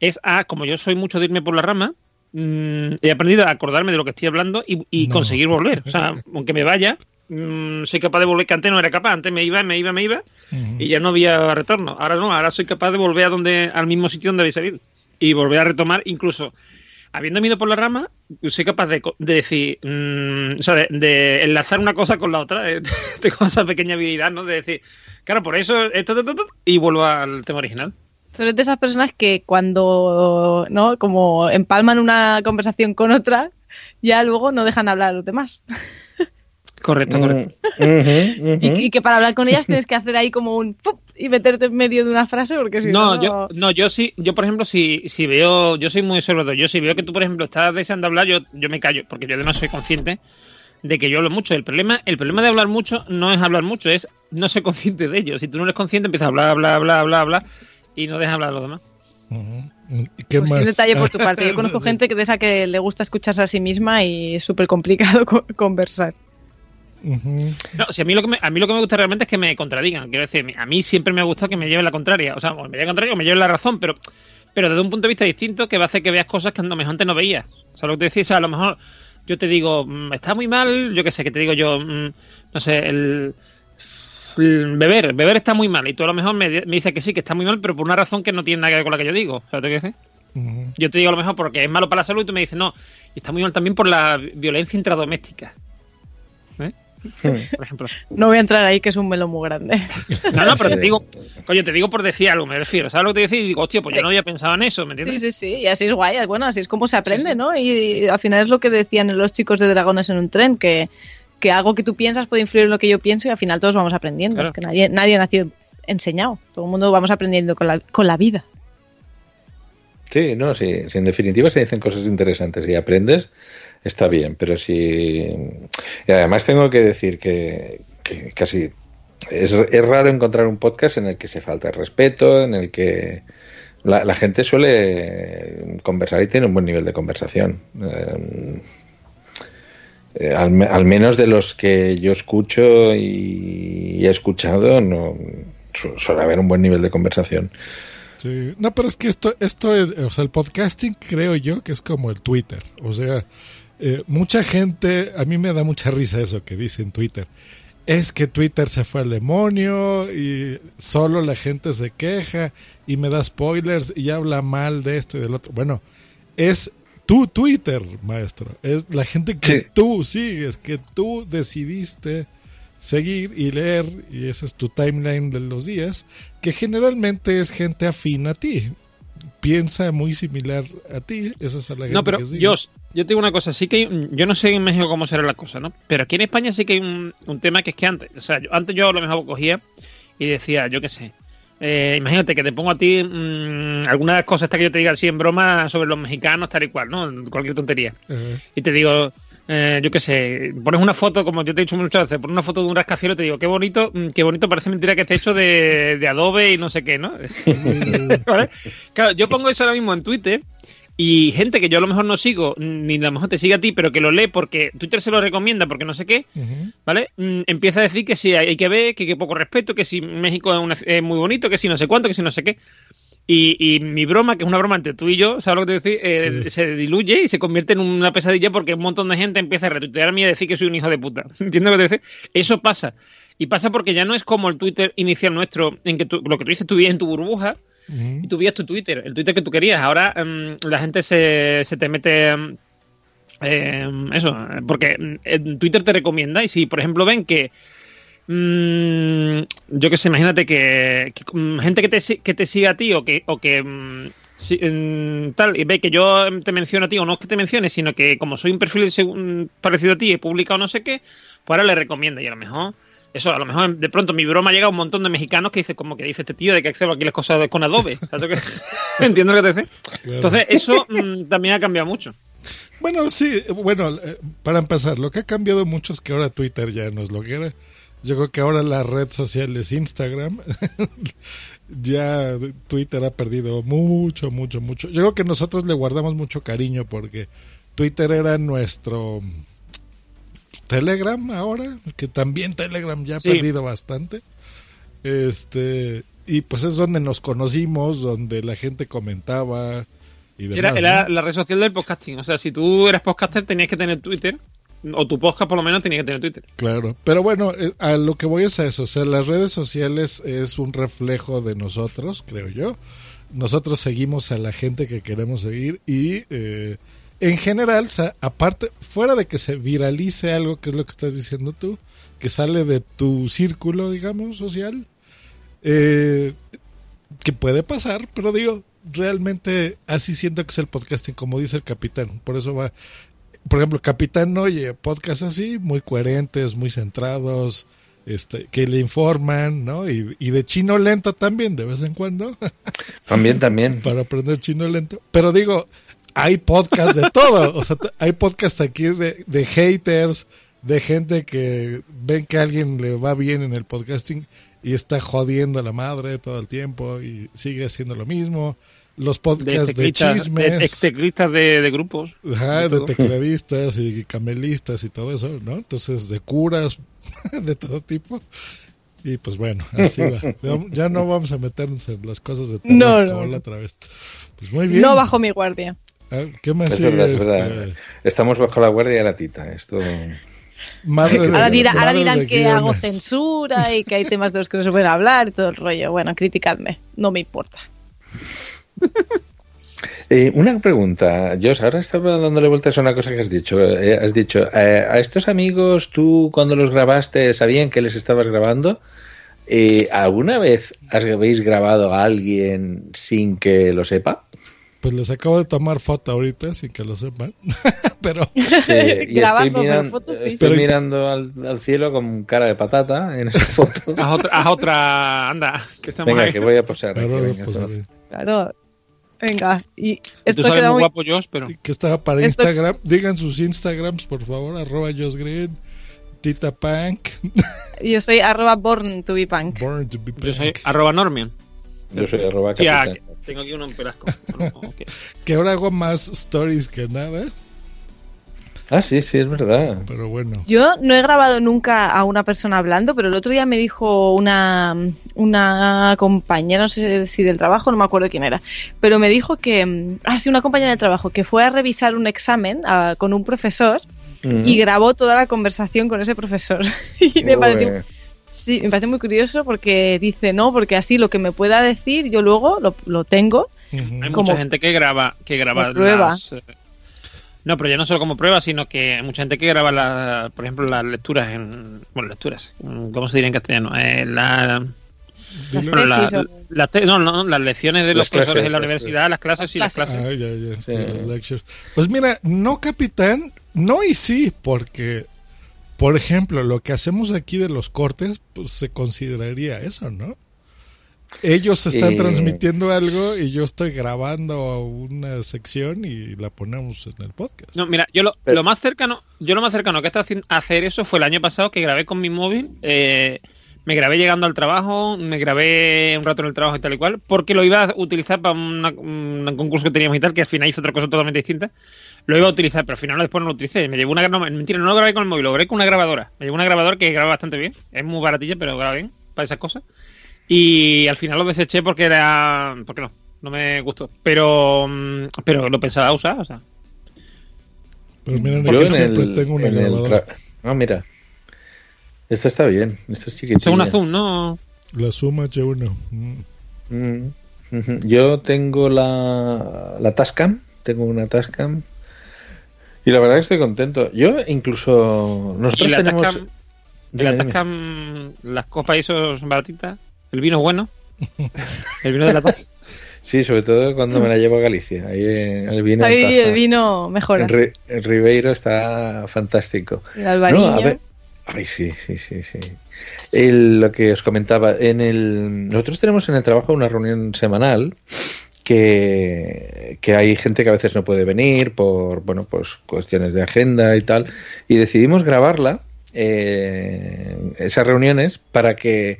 es a, como yo soy mucho de irme por la rama, mm, he aprendido a acordarme de lo que estoy hablando y, y No. conseguir volver. O sea, aunque me vaya, mm, soy capaz de volver, que antes no era capaz. Antes me iba, me iba, me iba y ya no había retorno. Ahora no, ahora soy capaz de volver a donde, al mismo sitio donde había salido y volver a retomar, incluso habiendo ido por la rama, soy capaz de, de decir, mm, o sea, de, de enlazar una cosa con la otra. de- Tengo esa pequeña habilidad, ¿no? De decir, claro, por eso esto, esto, esto, y vuelvo al tema original. Tú eres de esas personas que cuando, ¿no? Como empalman una conversación con otra, ya luego no dejan hablar a los demás. Correcto, correcto. Y, y que para hablar con ellas tienes que hacer ahí como un ¡pup! y meterte en medio de una frase porque si no... No, yo, no, yo sí, yo por ejemplo, si, si veo, yo soy muy observador, yo si veo que tú, por ejemplo, estás deseando hablar, yo, yo me callo, porque yo además soy consciente de que yo hablo mucho. El problema, el problema de hablar mucho no es hablar mucho, es no ser consciente de ello. Si tú no eres consciente, empiezas a hablar, hablar, hablar, hablar, hablar, y no dejas hablar a los demás. ¿Qué Pues más? un detalle por tu parte. Yo conozco gente que de esa que le gusta escucharse a sí misma y es súper complicado co- conversar. No, si a mí lo que me, a mí lo que me gusta realmente es que me contradigan. Quiero decir, a mí siempre me ha gustado que me lleven la contraria. O sea, o me lleven la contraria o me lleven la razón, pero, pero desde un punto de vista distinto que va a hacer que veas cosas que a lo mejor antes no veías. O sea, lo que te decía, o sea, a lo mejor yo te digo, mm, está muy mal, yo qué sé, que te digo yo, mm, no sé, el beber, beber está muy mal. Y tú a lo mejor me, me dices que sí, que está muy mal, pero por una razón que no tiene nada que ver con la que yo digo. ¿Sabes lo que decir? Yo te digo a lo mejor porque es malo para la salud y tú me dices, no, y está muy mal también por la violencia intradoméstica. ¿Eh? Por ejemplo. No voy a entrar ahí, que es un melón muy grande. No, no, pero te digo, coño, te digo por decir algo, me refiero. ¿Sabes lo que te decía? Y digo, hostia, pues yo no había pensado en eso, ¿me Sí, entiendes? sí, sí, y así es guay. Bueno, así es como se aprende, ¿no? Y, y al final es lo que decían los chicos de Dragones en un tren, que, que algo que tú piensas puede influir en lo que yo pienso y al final todos vamos aprendiendo. Claro. Que nadie, nadie nació enseñado. Todo el mundo vamos aprendiendo con la, con la vida. Sí, no, sí, si en definitiva se dicen cosas interesantes y aprendes, está bien, pero si... Y además tengo que decir que, que casi es, es raro encontrar un podcast en el que se falta el respeto, en el que la, la gente suele conversar y tiene un buen nivel de conversación. Eh, eh, al, al menos de los que yo escucho y, he escuchado, no su- suele haber un buen nivel de conversación. Sí. No, pero es que esto, esto es, o sea, el podcasting creo yo que es como el Twitter. O sea, eh, mucha gente, a mí me da mucha risa eso que dice en Twitter. Es que Twitter se fue al demonio y solo la gente se queja y me da spoilers y habla mal de esto y del otro. Bueno, es tu Twitter, maestro. Es la gente que Sí. tú sigues, que tú decidiste seguir y leer, y ese es tu timeline de los días, que generalmente es gente afín a ti. Piensa muy similar a ti, esa es la gente No, pero que sigues. yo, yo te digo una cosa, sí que hay un- yo no sé en México cómo será la cosa, ¿no? Pero aquí en España sí que hay un, un tema que es que antes, o sea, yo- antes yo a lo mejor cogía y decía, yo qué sé, eh, imagínate que te pongo a ti mm, algunas cosas estas que yo te diga así en broma sobre los mexicanos, tal y cual, ¿no? Cualquier tontería. Y te digo, eh, yo qué sé, pones una foto, como yo te he dicho muchas veces, pones una foto de un rascacielos y te digo, qué bonito, mm, qué bonito, parece mentira que esté hecho de, de Adobe y no sé qué, ¿no? ¿Vale? Claro, yo pongo eso ahora mismo en Twitter y gente que yo a lo mejor no sigo, ni a lo mejor te sigue a ti, pero que lo lee porque Twitter se lo recomienda, porque no sé qué. ¿vale? Mm, empieza a decir que si hay que ver, que qué poco respeto, que si México es, una- es muy bonito, que si no sé cuánto, que si no sé qué. Y, y mi broma, que es una broma entre tú y yo, ¿sabes lo que te decir? Eh, Sí. Se diluye y se convierte en una pesadilla porque un montón de gente empieza a retuitearme y a decir que soy un hijo de puta. ¿Entiendes lo que te decir? Eso pasa. Y pasa porque ya no es como el Twitter inicial nuestro, en que tú, lo que tú dices, tú vives en tu burbuja Y tú vías tu Twitter, el Twitter que tú querías. Ahora em, la gente se, se te mete. em, em, eso, porque en Twitter te recomienda y si, por ejemplo, ven que. mm, yo qué sé, imagínate que, mm, gente que te, que te siga a ti o que. O que mm, tal, y ve que yo te menciono a ti, o no es que te mencione, sino que como soy un perfil parecido a ti, he publicado no sé qué, pues ahora le recomienda y a lo mejor eso, a lo mejor de pronto mi broma llega a un montón de mexicanos que dice como que dice este tío de que accedo aquí las cosas con Adobe. ¿Sabes lo que- Entiendo lo que te dice. Claro. Entonces, eso mm, también ha cambiado mucho. Bueno, sí, bueno, eh, para empezar, lo que ha cambiado mucho es que ahora Twitter ya no es lo que era. Yo creo que ahora la red social es Instagram. ya Twitter ha perdido mucho, mucho, mucho. Yo creo que nosotros le guardamos mucho cariño porque Twitter era nuestro Telegram ahora, que también Telegram ya ha Sí. perdido bastante. Este, y pues es donde nos conocimos, donde la gente comentaba y demás. Era, ¿no? era la red social del podcasting. O sea, si tú eras podcaster tenías que tener Twitter. O tu podcast por lo menos tenía que tener Twitter. Claro, pero bueno, eh, a lo que voy es a eso, o sea, las redes sociales es un reflejo de nosotros, creo yo. Nosotros seguimos a la gente que queremos seguir y eh, en general, o sea, aparte, fuera de que se viralice algo, que es lo que estás diciendo tú, que sale de tu círculo, digamos, social, eh, que puede pasar, pero digo, realmente así siento que es el podcasting, como dice el capitán, por eso va por ejemplo, Capitán oye podcasts así, muy coherentes, muy centrados, este, que le informan, ¿no? Y, y de chino lento también, de vez en cuando, También, también. para aprender chino lento. Pero digo, hay podcasts de todo, o sea, hay podcasts aquí de, de haters, de gente que ven que a alguien le va bien en el podcasting y está jodiendo a la madre todo el tiempo y sigue haciendo lo mismo. Los De, podcasts de, chismes. de teclistas de, de grupos. Ajá, de, tecladistas y camelistas y todo eso, ¿no? Entonces, de curas, de todo tipo. Y pues bueno, así va. Ya- no vamos a meternos en las cosas de terror No, no, otra vez. Pues muy bien. No bajo mi guardia. Ah, ¿Qué más Es verdad, es este? verdad. Estamos bajo la guardia de la tita. Esto. Madre de- Ahora, dirá- ahora dirán de que guiones. hago censura y que hay temas de los que no se pueden hablar y todo el rollo. Bueno, criticadme, no me importa. Eh, una pregunta, Jos, ahora estaba dándole vueltas a una cosa que has dicho. Eh, has dicho, eh, a estos amigos, tú cuando los grabaste, ¿sabían que les estabas grabando? Eh, ¿Alguna vez habéis grabado a alguien sin que lo sepa? Pues les acabo de tomar foto ahorita sin que lo sepan. Pero Sí, y estoy, Grabando, pero miran- fotos sí. estoy Pero- mirando al, al cielo con cara de patata en esa foto. Haz otra, haz otra, anda, que estamos Venga, ahí. que voy a posar. aquí, ahora lo venga, posaré. Claro. Venga. Y Tú esto sales queda muy muy... guapo, Josh, pero... que estaba para Esto- Instagram. Digan sus Instagrams, por favor. Arroba Josh Green, Tita Punk, Yo soy arroba born to be punk. Born to be Punk. Yo soy arroba Normion. Yo soy arroba Hostia, capitán. Tengo aquí uno en pelasco. Bueno. Que ahora hago más stories que nada. Ah, sí, sí, es verdad. Pero bueno. Yo no he grabado nunca a una persona hablando, pero el otro día me dijo una, una compañera, no sé si del trabajo, no me acuerdo quién era, pero me dijo que, mm, ah, sí, una compañera de trabajo, que fue a revisar un examen ah, con un profesor Mm. y grabó toda la conversación con ese profesor. y me pareció. Sí, me parece muy curioso porque dice, no, porque así lo que me pueda decir yo luego lo, lo tengo. Hay Como- mucha gente que graba, que graba prueba. las, eh, no, pero ya no solo como prueba, sino que hay mucha gente que graba, la, por ejemplo, las lecturas en... Bueno, lecturas. ¿Cómo se diría en castellano? Eh, la- Las Dilo. bueno, la- tesis o- la te- no, no, las lecciones de Las los profesores en la las universidad, las clases y las clases. Ah, sí. Pues mira, no, capitán, no y sí, porque, por ejemplo, lo que hacemos aquí de los cortes, pues se consideraría eso, ¿no? Ellos están Eh. transmitiendo algo y yo estoy grabando una sección y la ponemos en el podcast. No, mira, yo lo, Pero- lo más cercano, yo lo más cercano que he estado haciendo- a hacer eso fue el año pasado que grabé con mi móvil. eh, me grabé llegando al trabajo, me grabé un rato en el trabajo y tal y cual, porque lo iba a utilizar para una- un concurso que teníamos y tal, que al final hizo otra cosa totalmente distinta. Lo iba a utilizar, pero al final después no lo utilicé. Me llevó una no, mentira, no lo grabé con el móvil, lo grabé con una grabadora. Me llevó una grabadora que graba bastante bien. Es muy baratilla, pero graba bien para esas cosas. Y al final lo deseché porque era. porque no, no me gustó. Pero mm, pero lo pensaba usar, o sea. Yo aquí en siempre el, tengo una en grabadora. Ah, mira. Esta está bien. Esta es chiquitilla. Según Zoom, ¿no? La suma H1. Mm. Mm. Yo tengo la, la Tascam. Tengo una Tascam. Y la verdad que estoy contento. Yo incluso... Y Nosotros la tenemos... Dime, la dime. Tascam, las copas y esos baratitas, el vino bueno. El vino de la Tascam. Sí, sobre todo cuando me la llevo a Galicia. Ahí eh, el vino Ahí taza. el vino mejora. Ri- en Ribeiro está fantástico. El albariño. No, a ver. Ay, sí, sí, sí, sí. El- lo que os comentaba, en el, nosotros tenemos en el trabajo una reunión semanal que, que hay gente que a veces no puede venir por, bueno, pues cuestiones de agenda y tal, y decidimos grabarla, eh, esas reuniones, para que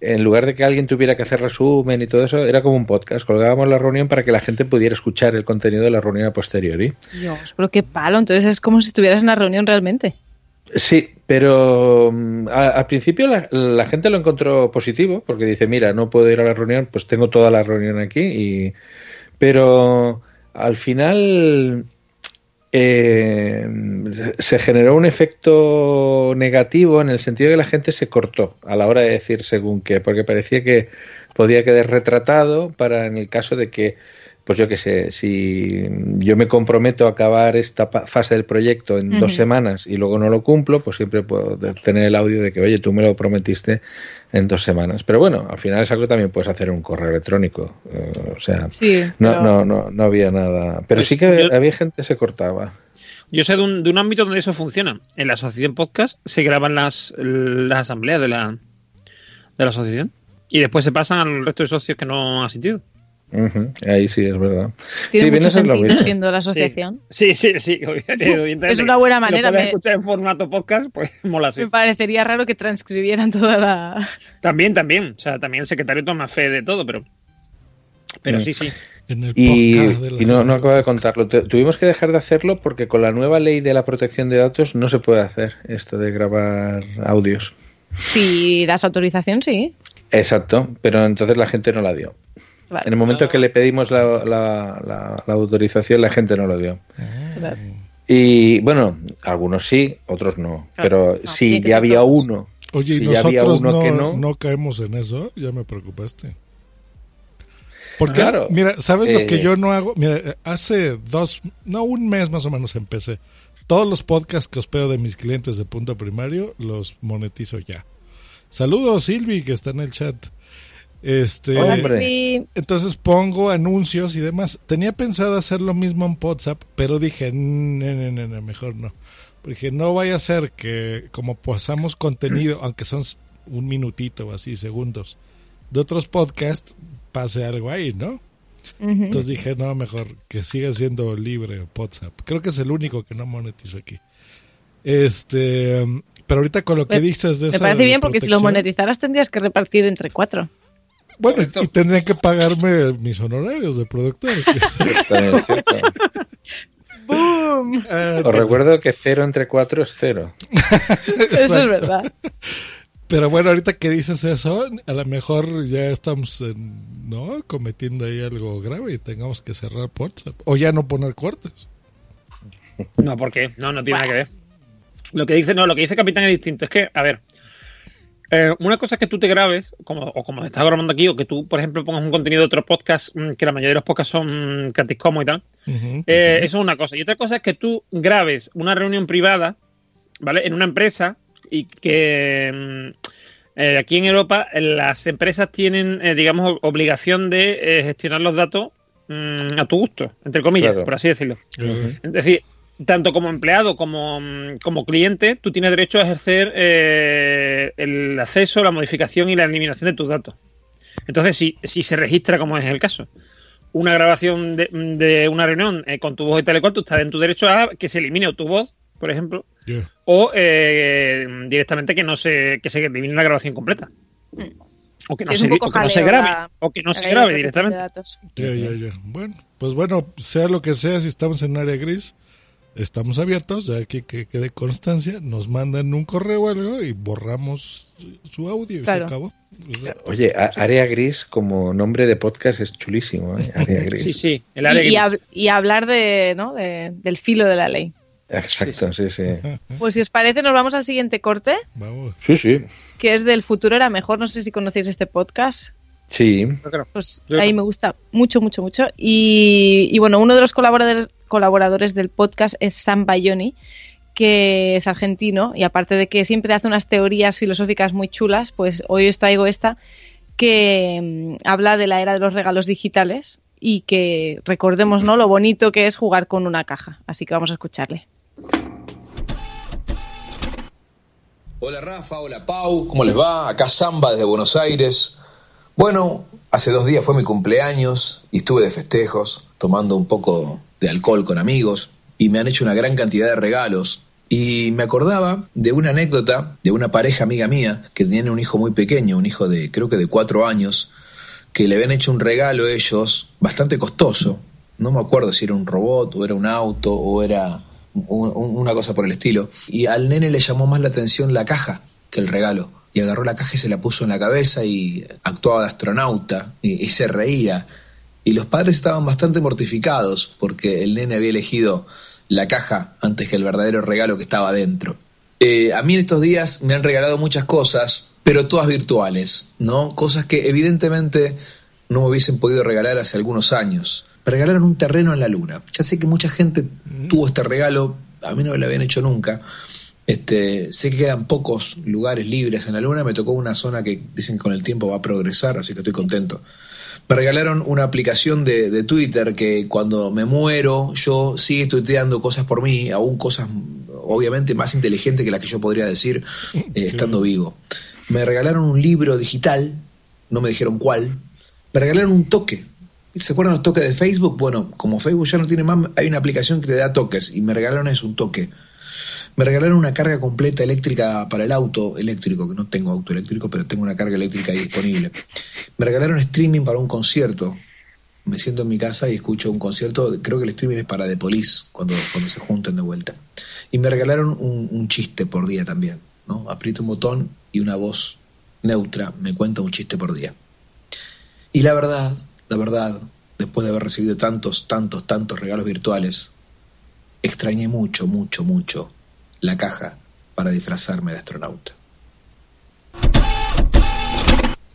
en lugar de que alguien tuviera que hacer resumen y todo eso, era como un podcast. Colgábamos la reunión para que la gente pudiera escuchar el contenido de la reunión a posteriori. Dios, pero qué palo. Entonces es como si estuvieras en la reunión realmente. Sí, pero mm, a- al principio la, gente lo encontró positivo porque dice, mira, no puedo ir a la reunión, pues tengo toda la reunión aquí. Y... Pero al final eh, se generó un efecto negativo en el sentido de que la gente se cortó a la hora de decir según qué, porque parecía que podía quedar retratado para en el caso de que pues yo qué sé, si yo me comprometo a acabar esta fase del proyecto en dos semanas y luego no lo cumplo, pues siempre puedo tener el audio de que, oye, tú me lo prometiste en dos semanas. Pero bueno, al final es algo que también puedes hacer en un correo electrónico. eh, o sea, Sí. no, pero- no, no, no había nada. Pero Pues sí que yo- había gente que se cortaba. Yo sé de un, de un ámbito donde eso funciona. En la asociación podcast se graban las, las asambleas de la, de la asociación y después se pasan al resto de socios que no han asistido. Ahí sí, es verdad. Tiene sí, viene mucho a ser lo sentido siendo la asociación. Sí, sí, sí. Es una buena manera, me- escuchar en formato podcast, pues mola así. Me parecería raro que transcribieran toda la... También, también. O sea, también el secretario toma fe de todo, pero. Pero Mm. sí, sí. En el Y, de y no, no acabo de contarlo. Tu- tuvimos que dejar de hacerlo porque con la nueva ley de la protección de datos no se puede hacer esto de grabar audios. Si das autorización, sí. Exacto, pero entonces la gente no la dio. En el momento que le pedimos la, la- la- la autorización, la gente no lo dio. Y bueno, algunos sí, otros no. Pero no, si ya había todos. uno, Oye, y si ya había nosotros uno no, que no, no caemos en eso, ya me preocupaste. Porque, Claro. mira, ¿sabes lo que Eh, yo no hago? Mira, hace dos, no, un mes más o menos empecé. Todos los podcasts que hospeo de mis clientes de punto primario los monetizo ya. Saludos, Silvi, que está en el chat. Este, hombre. Entonces pongo anuncios y demás. Tenía pensado hacer lo mismo en WhatsApp, pero dije, no, no, no, no, mejor no. Porque no vaya a ser que como pasamos contenido, aunque son un minutito o así, segundos, de otros podcasts, pase algo ahí, ¿no? Entonces dije, no, mejor que siga siendo libre WhatsApp. Creo que es el único que no monetizo aquí. Este, pero ahorita con lo que dices de me esa parece bien porque si lo monetizaras tendrías que repartir entre cuatro. Bueno, y- Correcto. y tendrían que pagarme mis honorarios de productor. También es cierto. ¡Boom! Ah, Os recuerdo que cero entre cuatro es cero. Eso es verdad. Pero bueno, ahorita que dices eso, a lo mejor ya estamos en- ¿no? cometiendo ahí algo grave y tengamos que cerrar WhatsApp. O ya no poner cortes. No, ¿por qué? No, no tiene nada que ver. Lo que dice, no, lo que dice Capitán es distinto. Es que, a ver, eh, una cosa es que tú te grabes, como, o como estás grabando aquí, o que tú, por ejemplo, pongas un contenido de otros podcasts, mm, que la mayoría de los podcasts son mm, Creative Commons y tal. Eh, Eso es una cosa. Y otra cosa es que tú grabes una reunión privada, ¿vale? En una empresa y que mm, eh, aquí en Europa las empresas tienen, eh, digamos, obligación de eh, gestionar los datos mm, a tu gusto, entre comillas, Claro. por así decirlo. Eh, Es decir, tanto como empleado como, mm, como cliente, tú tienes derecho a ejercer eh, el acceso, la modificación y la eliminación de tus datos. Entonces, si, si se registra, como es el caso, una grabación de, de una reunión eh, con tu voz y tal y cual, tú estás en tu derecho a que se elimine o tu voz, por ejemplo, yeah. o eh, directamente que no se, que se elimine la grabación completa. O que no, Sí, es se, un poco o que no se jaleo grabe, la- o que no se grabe directamente. ya, ya. Bueno, pues bueno, sea lo que sea, si estamos en área gris, estamos abiertos, ya que, que quede constancia, nos mandan un correo o algo y borramos su- audio y Claro. se acabó. O sea, Oye, a- Área Gris como nombre de podcast es chulísimo, ¿eh? Área Gris. Sí, sí, el área Y, y gris. hab- y hablar de, ¿no? de- del filo de la ley. Exacto, sí, sí. Pues si os parece, nos vamos al siguiente corte, vamos. Sí, sí. que es del futuro era mejor. No sé si conocéis este podcast. Sí. Pues ahí me gusta mucho, mucho, mucho. Y, y bueno, uno de los colaboradores, colaboradores del podcast es Sam Bayoni, que es argentino y aparte de que siempre hace unas teorías filosóficas muy chulas, pues hoy os traigo esta que mm, habla de la era de los regalos digitales y que recordemos ¿no? lo bonito que es jugar con una caja. Así que vamos a escucharle. Hola Rafa, hola Pau, ¿cómo les va? Acá Samba desde Buenos Aires. Bueno, hace dos días fue mi cumpleaños y estuve de festejos, tomando un poco de alcohol con amigos y me han hecho una gran cantidad de regalos. Y me acordaba de una anécdota de una pareja amiga mía que tiene un hijo muy pequeño, un hijo de creo que de cuatro años, que le habían hecho un regalo ellos bastante costoso. No me acuerdo si era un robot o era un auto o era un- un- una cosa por el estilo. Y al nene le llamó más la atención la caja que el regalo. Y agarró la caja y se la puso en la cabeza y actuaba de astronauta y, se reía. Y los padres estaban bastante mortificados porque el nene había elegido la caja antes que el verdadero regalo que estaba dentro. Eh, a mí en estos días me han regalado muchas cosas, pero todas virtuales, ¿no? Cosas que evidentemente no me hubiesen podido regalar hace algunos años. Me regalaron un terreno en la luna. Ya sé que mucha gente tuvo este regalo, a mí no me lo habían hecho nunca. Este, sé que quedan pocos lugares libres en la luna, me tocó una zona que dicen que con el tiempo va a progresar, así que estoy contento. Me regalaron una aplicación de, de Twitter que cuando me muero yo sigue tuiteando cosas por mí, aún cosas obviamente más inteligentes que las que yo podría decir eh, estando vivo. Me regalaron un libro digital, no me dijeron cuál. Me regalaron un toque. ¿Se acuerdan los toques de Facebook? Bueno, como Facebook ya no tiene más, hay una aplicación que te da toques y me regalaron eso, un toque. Me regalaron una carga completa eléctrica para el auto eléctrico, que no tengo auto eléctrico, pero tengo una carga eléctrica ahí disponible. Me regalaron streaming para un concierto. Me siento en mi casa y escucho un concierto, creo que el streaming es para The Police, cuando, cuando se junten de vuelta. Y me regalaron un, un chiste por día también, ¿no? Aprieto un botón y una voz neutra me cuenta un chiste por día. Y la verdad, la verdad, después de haber recibido tantos, tantos, tantos regalos virtuales, extrañé mucho, mucho, mucho la caja para disfrazarme de astronauta.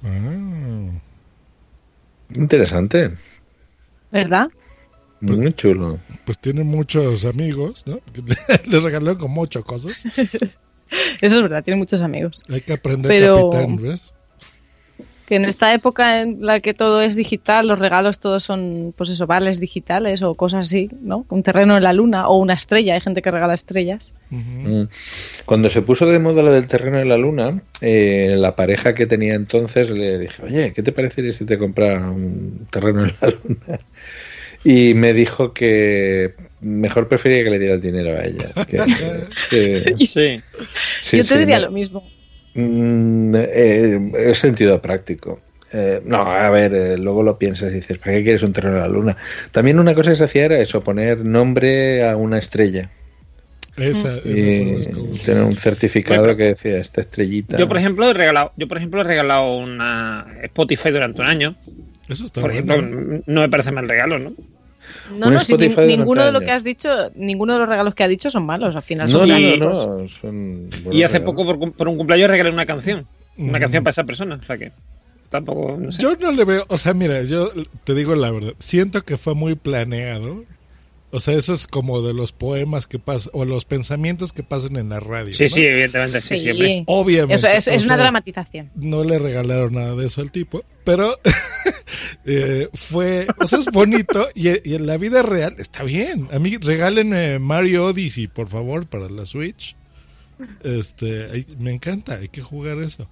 Ah. Interesante. ¿Verdad? Muy chulo. Pues tiene muchos amigos, ¿no? Le regalaron como ocho cosas. Eso es verdad, tiene muchos amigos. Hay que aprender Pero- capitán, ¿ves? Que en esta época en la que todo es digital, los regalos todos son, pues eso, vales digitales o cosas así, ¿no? Un terreno en la luna o una estrella. Hay gente que regala estrellas. Mm. Cuando se puso de moda lo del terreno de la luna, eh, la pareja que tenía entonces le dije, oye, ¿qué te parecería si te comprara un terreno en la luna? Y me dijo que mejor prefería que le diera el dinero a ella. Que- que- Sí. sí, Yo te sí, diría lo mismo. Mm, eh, es sentido práctico. Eh, no, a ver, eh, luego lo piensas y dices, ¿para qué quieres un terreno en la luna? También una cosa que se hacía era eso, poner nombre a una estrella. Esa, esa Y tener un certificado que decía esta estrellita. Yo, por ejemplo, he regalado, yo, por ejemplo, he regalado una Spotify durante un año. Eso está Por bueno. ejemplo, no me parece mal regalo, ¿no? No, Un no, si ni- Spotify de ninguno de lo que has dicho, ninguno de los regalos que ha dicho son malos. Al final No, son no, no, magníficos. no, son Y hace regalos. poco, por, un cumpleaños, regalé una canción. Una Mm. canción para esa persona. O sea que tampoco, no sé. Yo no le veo, o sea, mira, yo te digo la verdad, siento que fue muy planeado. O sea, eso es como de los poemas que pasan, o los pensamientos que pasan en la radio. sí, ¿no? sí, evidentemente, sí, Sí. siempre. Obviamente. Eso es, una sea, dramatización. No le regalaron nada de eso al tipo, pero eh, fue, o sea, es bonito y, y en la vida real está bien. A mí regalen Mario Odyssey, por favor, para la Switch. Este, me encanta, hay que jugar eso.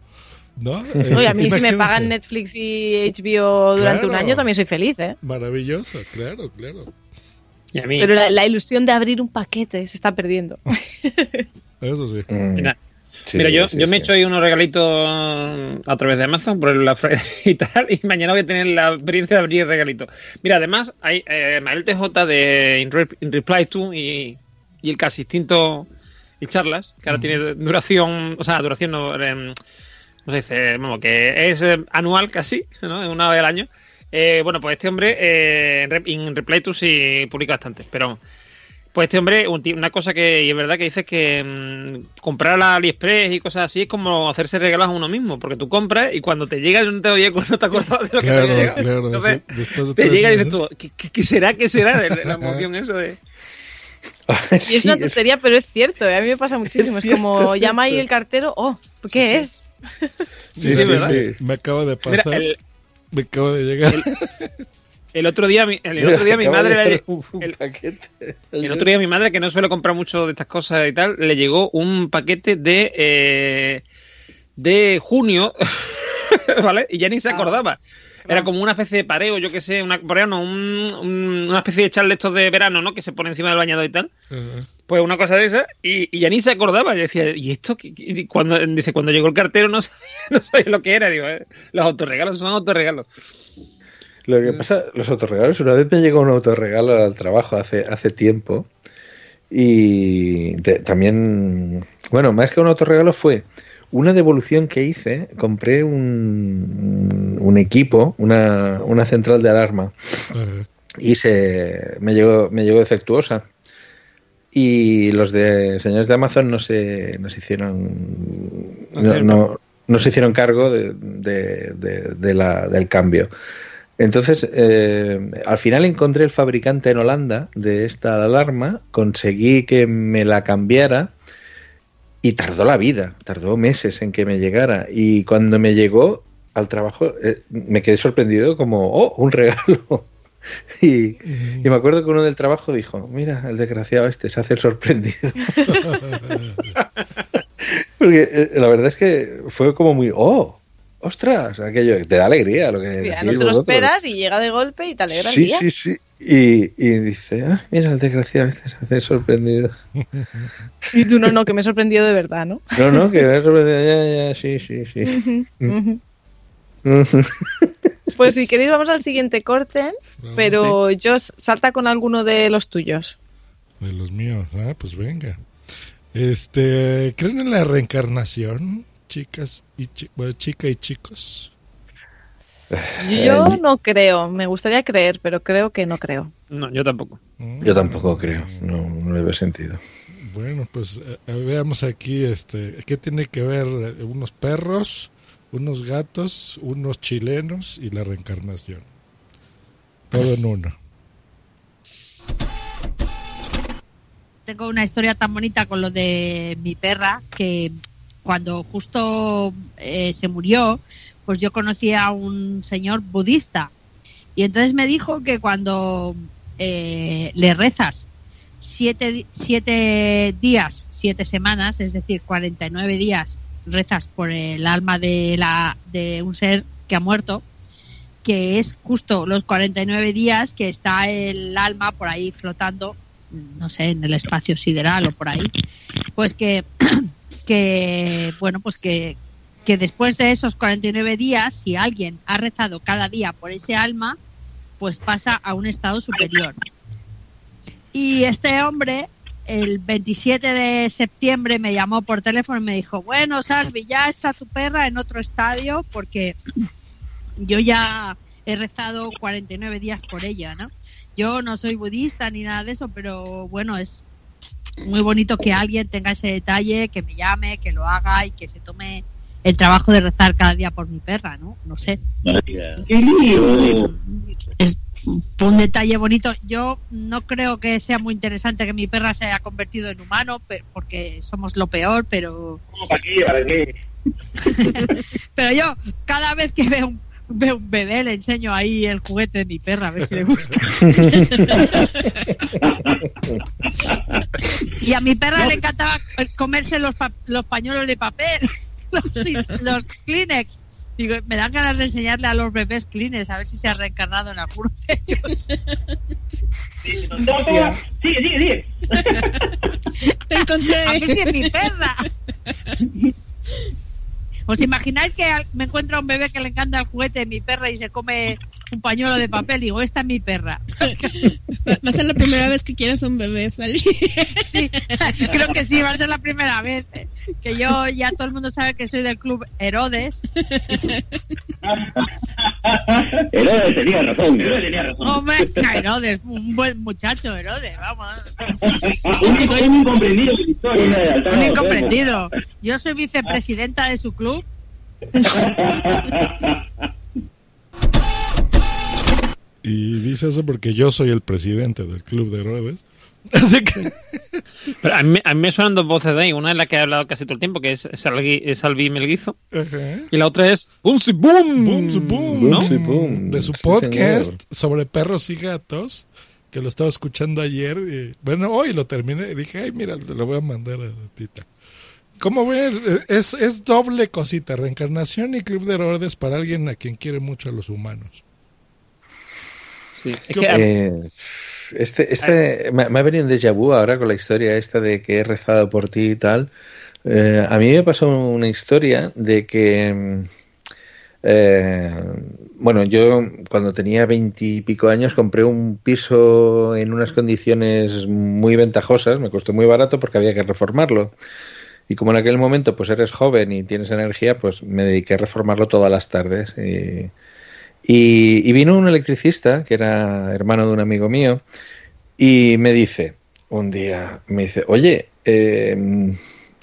¿No? Eh, Oye, a mí si me pagan Netflix y HBO durante un año también soy feliz, ¿eh? Maravilloso, claro, claro. Y a mí, Pero la, la ilusión de abrir un paquete se está perdiendo. Eso sí. Mm, mira, sí, mira, yo, sí, yo me he sí. hecho ahí unos regalitos a través de Amazon por la Friday y tal, y mañana voy a tener la experiencia de abrir regalitos. Mira, además, hay eh, Mael TJ de In, Re- In Reply To y, y el casi instinto y charlas, que ahora tiene duración, o sea, duración no, no se dice, vamos, que es eh, anual casi, ¿no? Una vez al año. Eh, bueno, pues este hombre eh, en Re- en Reply To sí publica bastante, pero pues este hombre, una cosa que y es verdad que dices que mm, comprar a la AliExpress y cosas así es como hacerse regalos a uno mismo, porque tú compras y cuando te llega no te, oye, no te acuerdas de lo que te Claro, llegado. claro, Entonces, sí, después de te llega y dices tú, ¿qué, será? ¿Qué será? de La emoción eso de... Y es una es- tontería, pero es cierto. ¿eh? A mí me pasa muchísimo. Es, cierto, como es llama ahí el cartero, oh, ¿qué es? Sí, sí, ¿verdad? sí, Me acaba de Mira, pasar, el, me acaba de llegar. el otro día, mi- el, Mira, otro día mi madre... el-. El otro día mi madre, que no suele comprar mucho de estas cosas y tal, le llegó un paquete de eh, de junio, ¿vale? Y ya ni se Ah. Era como una especie de pareo, yo qué sé, una, pareo no, un- un- una especie de chal de estos de verano, ¿no? Que se pone encima del bañador y tal. Pues una cosa de esa, y, y ya ni se acordaba. Yo decía, ¿y esto? qué- cuando, dice, cuando llegó el cartero no sabía, no sabía lo que era. Digo, eh, los autorregalos son autorregalos. Lo que pasa, los autorregalos, una vez me llegó un autorregalo al trabajo hace, hace tiempo y de- también, bueno, más que un autorregalo fue una devolución que hice, compré un, un equipo, una, una central de alarma Ajá. y se me llegó, me llegó defectuosa. Y los de señores de Amazon no se, no se hicieron no, no- no se hicieron cargo de, de- de- de la- del cambio. Entonces, eh, al final encontré el fabricante en Holanda de esta alarma, conseguí que me la cambiara y tardó la vida, tardó meses en que me llegara. Y cuando me llegó al trabajo, eh, me quedé sorprendido como, oh, un regalo. Y, y me acuerdo que uno del trabajo dijo, mira, el desgraciado este se hace el sorprendido. Porque eh, la verdad es que fue como muy, oh, ostras, aquello, te da alegría lo que Mira, decís no te lo esperas y llega de golpe y te alegra el Sí, día. sí, sí. Y, y dice, ah, mira, el desgraciado este se hace sorprendido. Y tú no, no, que me he sorprendido de verdad, ¿no? No, no, que me ha sorprendido, ya, ya, sí, sí, sí. Ujú. Pues si queréis vamos al siguiente corte, pero Josh, salta con alguno de los tuyos. De los míos, ah, pues venga. Este, ¿creen en la reencarnación, chicas y chi- bueno, chica y chicos? Yo Eh, no creo, me gustaría creer, pero creo que no creo. No, yo tampoco. Mm, Yo tampoco creo, no, no le veo sentido. Bueno, pues eh, veamos aquí, este, ¿qué tiene que ver eh, unos perros, unos gatos, unos chilenos y la reencarnación? Todo en uno. tengo una historia tan bonita con lo de mi perra que cuando justo eh, se murió, pues yo conocí a un señor budista. Y entonces me dijo que cuando eh, le rezas siete, siete días, siete semanas, es decir, 49 días, rezas por el alma de, la, de un ser que ha muerto, que es justo los 49 días que está el alma por ahí flotando, no sé, en el espacio sideral o por ahí, pues que, que bueno, pues que, que después de esos 49 días, si alguien ha rezado cada día por ese alma, pues pasa a un estado superior. Y este hombre, el 27 de septiembre, me llamó por teléfono y me dijo, bueno, Salvi, ya está tu perra en otro estadio porque yo ya he rezado 49 días por ella, ¿no? Yo no soy budista ni nada de eso, pero bueno, es muy bonito que alguien tenga ese detalle, que me llame, que lo haga y que se tome el trabajo de rezar cada día por mi perra, ¿no? No sé. Es un detalle bonito. Yo no creo que sea muy interesante que mi perra se haya convertido en humano, porque somos lo peor, pero ¿Para qué? ¿Para qué? pero yo cada vez que veo un, veo un bebé le enseño ahí el juguete de mi perra a ver si le gusta. y a mi perra le encantaba comerse los, pa- los pañuelos de papel, los, los Kleenex. Digo, me dan ganas de enseñarle a los bebés Kleenex a ver si se ha reencarnado en alguno de ellos. Sigue, sigue, sigue. Te encontré. A ver si es mi perra. ¿Os imagináis que me encuentra un bebé que le encanta el juguete de mi perra y se come un pañuelo de papel? Digo, esta es mi perra. Va a ser la primera vez que quieras un bebé salir. Sí, creo que sí, va a ser la primera vez. eh, Que yo ya todo el mundo sabe que soy del club Herodes. Herodes tenía razón, Herodes tenía razón. Hombre, Herodes, un buen muchacho, Herodes, vamos. Un, un incomprendido de historia. Un incomprendido. Yo soy vicepresidenta de su club. Y dice eso porque yo soy el presidente del club de Herodes. Así que. Pero a, mí, a mí me suenan dos voces de ahí. Una es la que he hablado casi todo el tiempo, que es Salvi, es Salvi Melguizo. Y la otra es Boomsy Boom. Boom, boom, ¿no? De su podcast sobre perros y gatos, que lo estaba escuchando ayer. y, bueno, hoy lo terminé y dije, ay, mira, te lo voy a mandar a Tita. ¿Cómo ven? Es, es doble cosita, reencarnación y club de Herodes para alguien a quien quiere mucho a los humanos. Sí, es ¿Qué que, Eh, este, este me, me ha venido un déjà vu ahora con la historia esta de que he rezado por ti y tal. Eh, a mí me pasó una historia de que, mm, eh, bueno, yo cuando tenía veintipico años compré un piso en unas condiciones muy ventajosas, me costó muy barato porque había que reformarlo. Y como en aquel momento pues eres joven y tienes energía, pues me dediqué a reformarlo todas las tardes. Y, y, y vino un electricista, que era hermano de un amigo mío, y me dice, un día, me dice, oye, eh,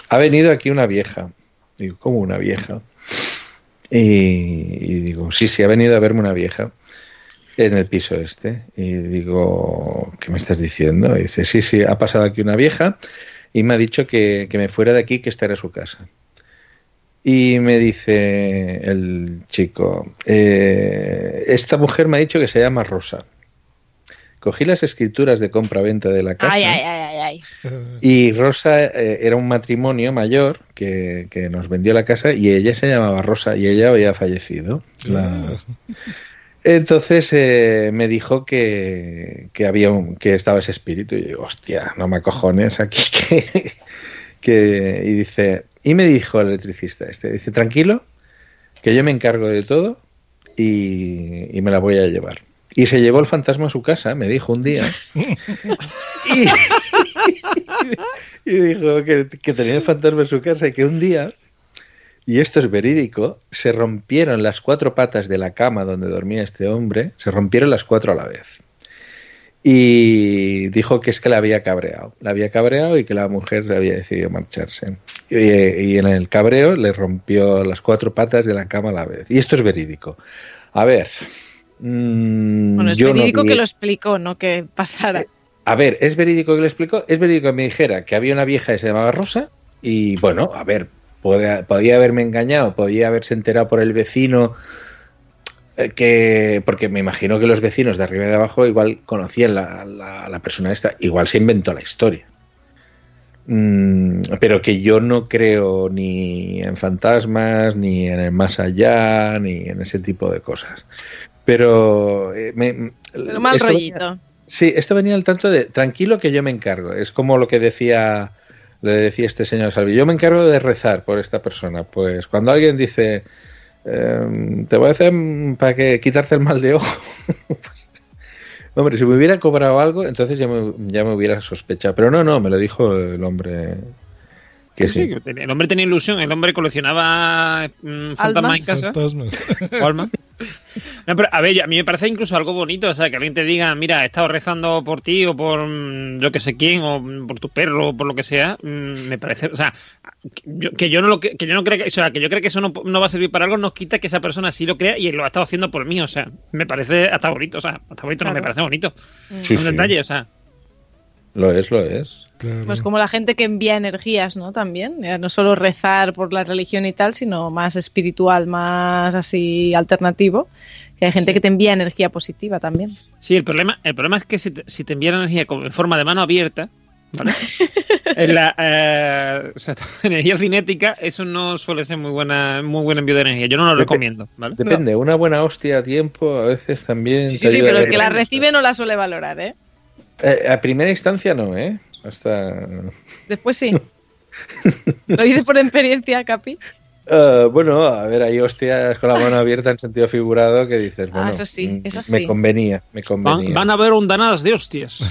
ha venido aquí una vieja. Digo, ¿cómo una vieja? Y, digo, sí, sí, ha venido a verme una vieja en el piso este. Y digo, ¿qué me estás diciendo? Y dice, sí, sí, ha pasado aquí una vieja y me ha dicho que, que me fuera de aquí, que esta era su casa. Y me dice el chico, eh, esta mujer me ha dicho que se llama Rosa. Cogí las escrituras de compra-venta de la casa Ay, ay, ay, ay, ay. y Rosa eh, era un matrimonio mayor que, que nos vendió la casa y ella se llamaba Rosa y ella había fallecido. La- Entonces eh, me dijo que, que había un, que estaba ese espíritu y yo digo, hostia, no me acojones aquí que, que- y dice y me dijo el electricista este dice tranquilo que yo me encargo de todo y, y me la voy a llevar y se llevó el fantasma a su casa me dijo un día y, y dijo que, que tenía el fantasma en su casa y que un día y esto es verídico, se rompieron las cuatro patas de la cama donde dormía este hombre, se rompieron las cuatro a la vez. Y dijo que es que la había cabreado, la había cabreado y que la mujer había decidido marcharse. Y, y en el cabreo le rompió las cuatro patas de la cama a la vez. Y esto es verídico. A ver, Mm, Bueno, es yo no verídico vi- que lo explicó, no que pasara. A ver, ¿es verídico que lo explicó? Es verídico que me dijera que había una vieja que se llamaba Rosa y bueno, a ver, puede- podía haberme engañado, podía haberse enterado por el vecino eh, que porque me imagino que los vecinos de arriba y de abajo igual conocían la, la- la persona esta, igual se inventó la historia. Mm, pero que yo no creo ni en fantasmas, ni en el más allá, ni en ese tipo de cosas. Pero, eh, me- Pero mal esto venía- rollito. Sí, esto venía al tanto de tranquilo que yo me encargo. Es como lo que decía le decía este señor Salvi. Yo me encargo de rezar por esta persona. Pues cuando alguien dice em, te voy a hacer para que quitarte el mal de ojo. hombre, si me hubiera cobrado algo, entonces ya me, ya me hubiera sospechado. Pero no, no, me lo dijo el hombre que sí. Sí, que tenía- el hombre tenía ilusión, el hombre coleccionaba mm, fantasmas en casa. Fantasmas. O almas. No, pero, a ver, a mí me parece incluso algo bonito, o sea, que alguien te diga, mira, he estado rezando por ti o por mm, yo que sé quién, o mm, por tu perro, o por lo que sea, mm, me parece, o sea, que yo, que yo no lo que, que yo no creo que, o sea, que yo creo que eso no, no va a servir para algo, nos quita que esa persona sí lo crea y lo ha estado haciendo por mí, o sea, me parece hasta bonito, o sea, hasta bonito no me parece bonito. Sí, un sí. detalle, o sea. Lo es, lo es. Pues como la gente que envía energías, ¿no? También, no solo rezar por la religión y tal, sino más espiritual, más así alternativo. Que hay gente que te envía energía positiva también. Sí, el problema, el problema es que si te, si te envían energía como en forma de mano abierta, ¿vale? en la eh, o sea, energía cinética, eso no suele ser muy buena, muy buen envío de energía. Yo no lo Dep- recomiendo, ¿vale? Depende, una buena hostia a tiempo a veces también. Sí, te sí, sí, pero el que la recibe no la suele valorar, ¿eh? Eh, a primera instancia no, ¿eh? Hasta. Después sí. ¿Lo dices por experiencia, Capi? Eh, bueno, a ver, hay hostias con la mano abierta en sentido figurado que dices, Ah, bueno, eso sí, mm, me convenía, me Van, convenía. van a haber ondanadas de hostias.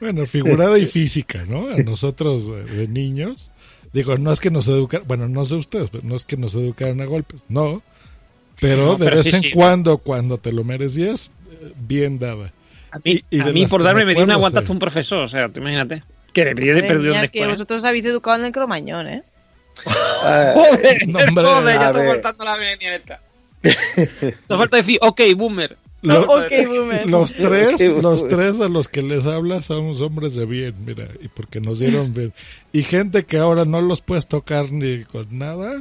Bueno, figurada y física, ¿no? A nosotros de niños, digo, no es que nos educaran, bueno, no sé ustedes, pero no es que nos educaran a golpes, no. Pero No, de pero vez sí, en sí. cuando, cuando te lo merecías, eh, bien dada. A mí, Y- y a de mí por darme me me dio una acuerdo, aguantaste sí. un profesor, o sea, tú imagínate. Que debería de Madre perder mía, un es que vosotros habéis educado en el cromañón, ¿eh? Ah, Joder, No, hombre, joder, ya estoy cortando la venia esta. Te falta decir, ok, boomer. Lo- ok, boomer. Los tres, los tres a los que les hablas somos hombres de bien, mira, y porque nos dieron bien. Y gente que ahora no los puedes tocar ni con nada.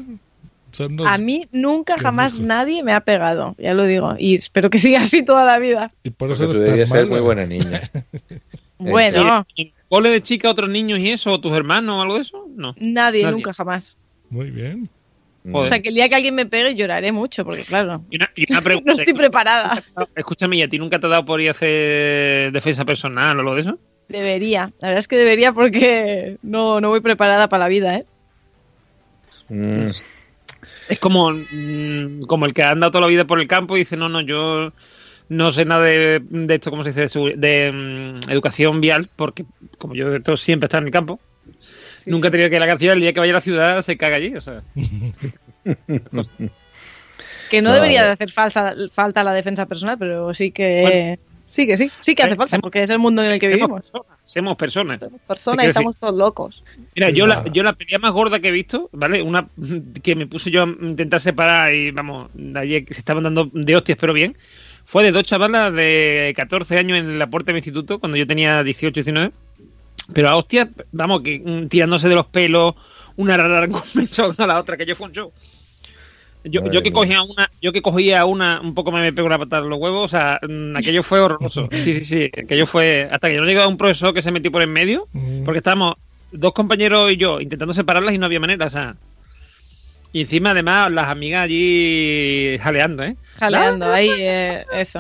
Son los- A mí nunca jamás nadie me ha pegado, ya lo digo. Y espero que siga así toda la vida. y por porque eso tú eres tan ser muy buena niña. Bueno, ¿Y en el cole de chica otros niños y eso, o tus hermanos o algo de eso? No. nadie, Nadie. nunca jamás. Muy bien. Joder. O sea, que el día que alguien me pegue lloraré mucho, porque claro, Y una, y una no pregunta. estoy preparada. Escúchame, ¿y a ti nunca te ha dado por ir a hacer defensa personal o lo de eso? Debería, la verdad es que debería porque no, no voy preparada para la vida, ¿eh? Mm, Es como, mm, como el que ha andado toda la vida por el campo y dice, no, no, yo no sé nada de, de esto, ¿cómo se dice? De, de, mm, educación vial, porque como yo esto siempre está en el campo, Sí, nunca he sí. tenido que ir a la ciudad, el día que vaya a la ciudad se caga allí, o sea. Que no debería de hacer falsa, falta la defensa personal, pero sí que Bueno. Sí que sí, sí que hace falta, porque es el mundo en el que vivimos. personas, Seamos personas. Personas quiero y estamos todos locos. Mira, yo la, yo la pelea más gorda que he visto, ¿vale? Una que me puse yo a intentar separar y vamos, ayer que se estaban dando de hostias, pero bien, fue de dos chavalas de 14 años en la puerta de mi instituto, cuando yo tenía 18, 19. Pero a hostias, vamos, que mm, tirándose de los pelos, una rara con un mechón a la otra, que yo fue un show. Yo, yo que cogía una, yo que cogía una, un poco me, pegó una patada en los huevos, o sea, mm, aquello fue horroroso. Sí, sí, sí, aquello fue, hasta que yo no llegué a un profesor que se metió por en medio, Mm. porque estábamos dos compañeros y yo intentando separarlas y no había manera, o sea. Y encima, además, las amigas allí jaleando, ¿eh? Jaleando ahí, eh, eso.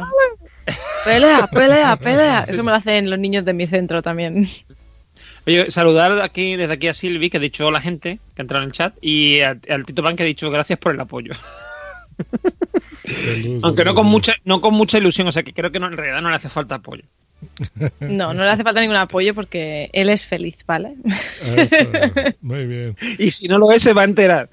Pelea, pelea, pelea. Eso me lo hacen los niños de mi centro también. Oye, saludar aquí, desde aquí a Silvi, que ha dicho a la gente que ha entrado en el chat, y a- al Tito Pan, que ha dicho gracias por el apoyo. Aunque no con mucha, no con mucha ilusión, o sea que creo que no, en realidad no le hace falta apoyo. No, no le hace falta ningún apoyo porque él es feliz, ¿vale? Eso, muy bien. Y si no lo es, se va a enterar.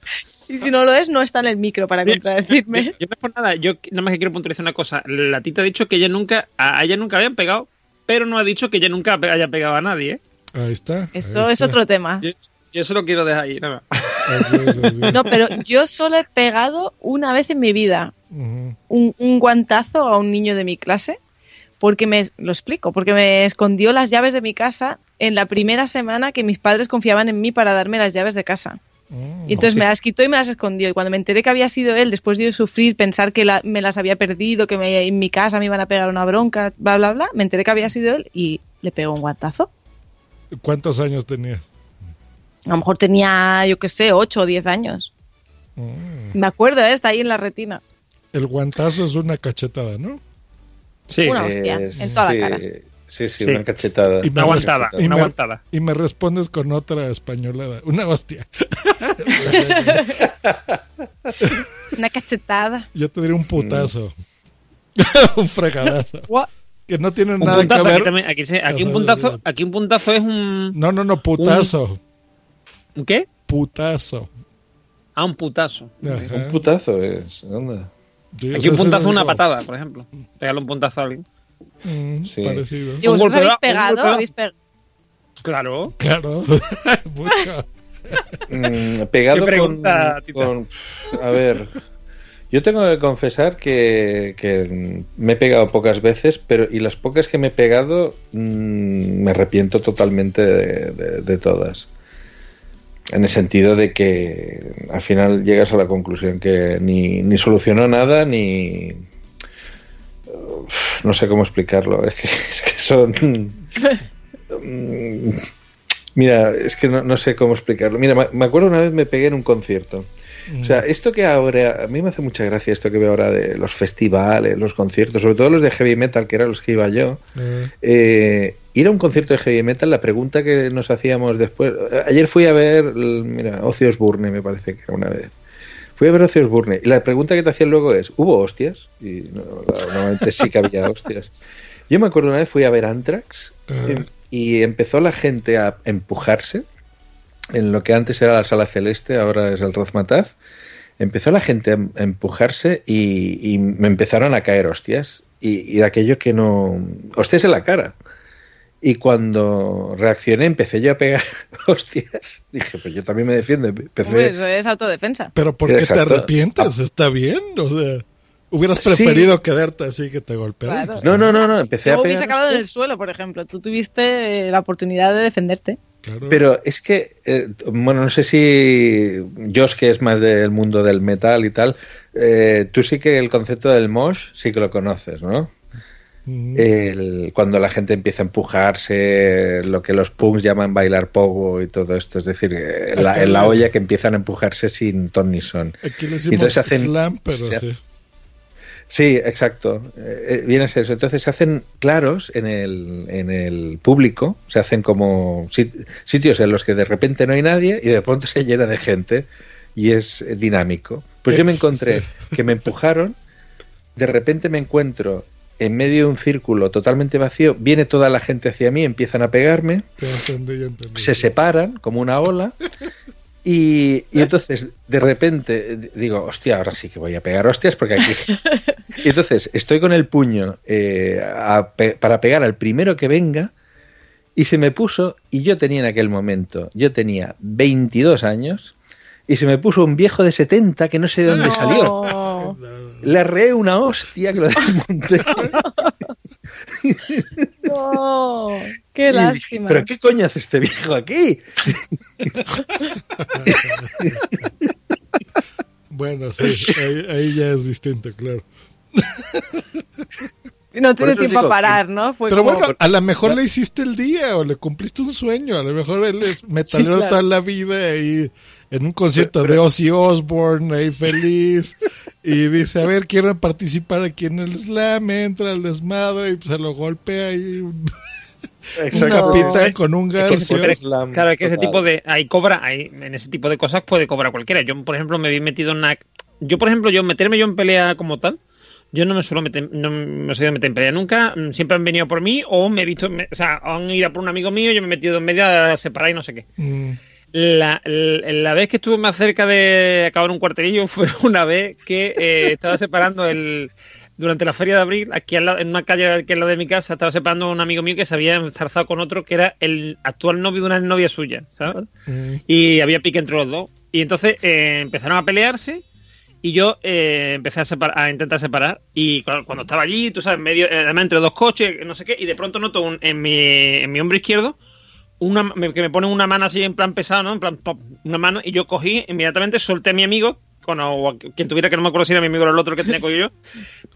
Y si no lo es, no está en el micro para Yo, contradecirme. yo no es por nada, yo nada más que quiero puntualizar una cosa. La tita ha dicho que ella nunca, a ella nunca le habían pegado, pero no ha dicho que ella nunca haya pegado a nadie. ¿eh? Ahí está. Eso ahí es está. otro tema. Yo, yo se lo quiero dejar ahí, nada más. Es. No, pero yo solo he pegado una vez en mi vida. Un, un guantazo a un niño de mi clase porque me lo explico, porque me escondió las llaves de mi casa en la primera semana que mis padres confiaban en mí para darme las llaves de casa. Y entonces me las quitó y me las escondió. Y cuando me enteré que había sido él, después de yo sufrir, pensar que la- me las había perdido, que me- en mi casa me iban a pegar una bronca, bla, bla, bla, me enteré que había sido él y le pegó un guantazo. ¿Cuántos años tenía? A lo mejor tenía, yo qué sé, 8 o 10 años. Mm. Me acuerdo, ¿eh? está ahí en la retina. El guantazo es una cachetada, ¿no? Una hostia, en toda la cara. Sí, sí, Sí. una cachetada. Y me Una cachetada. y me- Y me respondes con otra españolada. Una hostia. Una cachetada. Yo te diré un putazo. un fregadazo. Que no tiene Un nada que puntazo, ver. aquí, también- aquí se- aquí un puntazo, aquí un puntazo es un. No, no, no, putazo. ¿Un qué? Putazo. Ah, un putazo. Ajá. Un putazo es. anda. Sí, Aquí un puntazo es una patada, por ejemplo. Pegarle un puntazo a alguien. Mm, Sí. Parecido. ¿Y vosotros habéis pegado? ¿Habéis pe- Claro. Claro, mucho. Mm, pegado Qué pregunta, con, Tita. con- A ver. Yo tengo que confesar que, que me he pegado pocas veces, pero y las pocas que me he pegado mm, me arrepiento totalmente de, de- de todas. En el sentido de que al final llegas a la conclusión que ni, ni solucionó nada, ni... Uf, No sé cómo explicarlo. Es que, es que son... Mm, Mira, es que no, no sé cómo explicarlo. Mira, me- me acuerdo una vez me pegué en un concierto. O sea, esto que ahora, a mí me hace mucha gracia esto que veo ahora de los festivales, los conciertos, sobre todo los de heavy metal, que eran los que iba yo. Eh, Eh, ir a un concierto de heavy metal, la pregunta que nos hacíamos después. Ayer fui a ver, mira, Ozzy Osbourne, me parece que era una vez. Fui a ver Ozzy Osbourne y la pregunta que te hacían luego es: ¿hubo hostias? Y no, normalmente sí que había hostias. Yo me acuerdo una vez fui a ver Anthrax eh, y empezó la gente a empujarse en lo que antes era la sala celeste, ahora es el Razmataz. Empezó la gente a a empujarse y, y me empezaron a caer hostias. Y, y de aquello que no. Hostias en la cara. Y cuando reaccioné, empecé yo a pegar hostias. Dije, pues yo también me defiendo. Empecé- Hombre, eso es autodefensa. Pero ¿por qué te Exacto. arrepientes? Está bien, o sea, hubieras preferido quedarte así que te golpearan. Claro. No, no, no, no. Empecé Yo a hubiese pegar. acabado en el suelo, por ejemplo. Tú tuviste eh, la oportunidad de defenderte. Pero es que, eh, bueno, no sé si Josh, que es más del mundo del metal y tal, eh, tú sí que el concepto del mosh sí que lo conoces, ¿no? El- cuando la gente empieza a empujarse, lo que los punks llaman bailar pogo y todo esto, es decir, eh, en la, olla que empiezan a empujarse sin ton ni son. Aquí le decimos entonces hacen- slam, pero se- sí. Sí, exacto. Eh, eh, viene a ser eso. Entonces se hacen claros en el, en el público, se hacen como sit- sitios en los que de repente no hay nadie y de pronto se llena de gente y es eh, dinámico. Pues yo me encontré que me empujaron, de repente me encuentro en medio de un círculo totalmente vacío, viene toda la gente hacia mí, empiezan a pegarme, entendí, entendí. se separan como una ola y, y entonces de repente digo, hostia, ahora sí que voy a pegar hostias porque aquí... Y entonces estoy con el puño eh, a pe- para pegar al primero que venga y se me puso, y yo tenía en aquel momento, yo tenía 22 años y se me puso un viejo de 70 que no sé de dónde salió. Le arreé una hostia que lo desmonté. No, qué Y dije, lástima. ¿Pero qué coño hace este viejo aquí? Bueno, sí, ahí, ahí ya es distinto, claro. No tiene tiempo a parar, ¿no? Fue Pero como- bueno, a lo mejor le hiciste el día o le cumpliste un sueño. A lo mejor él es metalero Sí, claro. toda la vida y en un concierto de Ozzy Osbourne ahí feliz y dice, a ver, quiero participar aquí en el slam, entra al desmadre y pues, se lo golpea y un, capitán con un Es que garcio. claro, es que ese tipo de. Ahí cobra, ahí, en ese tipo de cosas puede cobrar cualquiera. Yo, por ejemplo, me vi metido en una. Yo, por ejemplo, yo meterme yo en pelea como tal. Yo no me suelo meter, no me suelo meter en pelea nunca. Siempre han venido por mí o me he visto, me- o sea, han ido a por un amigo mío, yo me he metido en medio a separar y no sé qué. Mm. La, la, la vez que estuve más cerca de acabar un cuartelillo fue una vez que eh, estaba separando el. Durante la feria de abril, aquí lado- en una calle que es la de mi casa, estaba separando a un amigo mío que se había enzarzado con otro que era el actual novio de una novia suya, ¿sabes? Mm. Y había pique entre los dos. Y entonces eh, empezaron a pelearse Y yo eh, empecé a, separ- a intentar separar. Y cu- cuando estaba allí, tú sabes, medio, eh, además entre dos coches, no sé qué, y de pronto noto un- en, mi, en mi hombro izquierdo una, que me pone una mano así en plan pesado, ¿no? En plan, pop, una mano, y yo cogí, inmediatamente solté a mi amigo, con, o a quien tuviera que no me acuerdo si era mi amigo o el otro que tenía yo,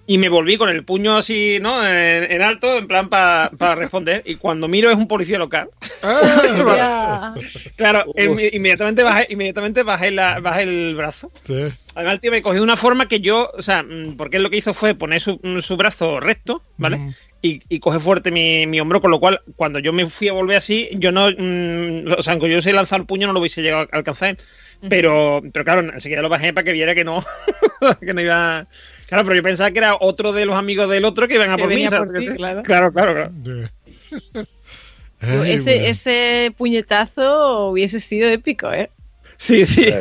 y me volví con el puño así, ¿no? En, en alto, en plan para responder, y cuando miro es un policía local. Ah, Claro, inmediatamente bajé, inmediatamente bajé, la, bajé el brazo. sí. Además, el tío me cogió de una forma que yo, o sea, mm, porque él lo que hizo fue poner su, su brazo recto, ¿vale? Y, y coge fuerte mi, mi hombro, con lo cual, cuando yo me fui a volver así, yo no, mm, o sea, aunque yo hubiese lanzado el puño, no lo hubiese llegado a alcanzar. Pero, pero claro, enseguida lo bajé para que viera que no, que no iba. Claro, pero yo pensaba que era otro de los amigos del otro que iban a Que por mí. claro. claro, claro, claro. Ay, ese, bueno. ese puñetazo hubiese sido épico, ¿eh? Sí, sí.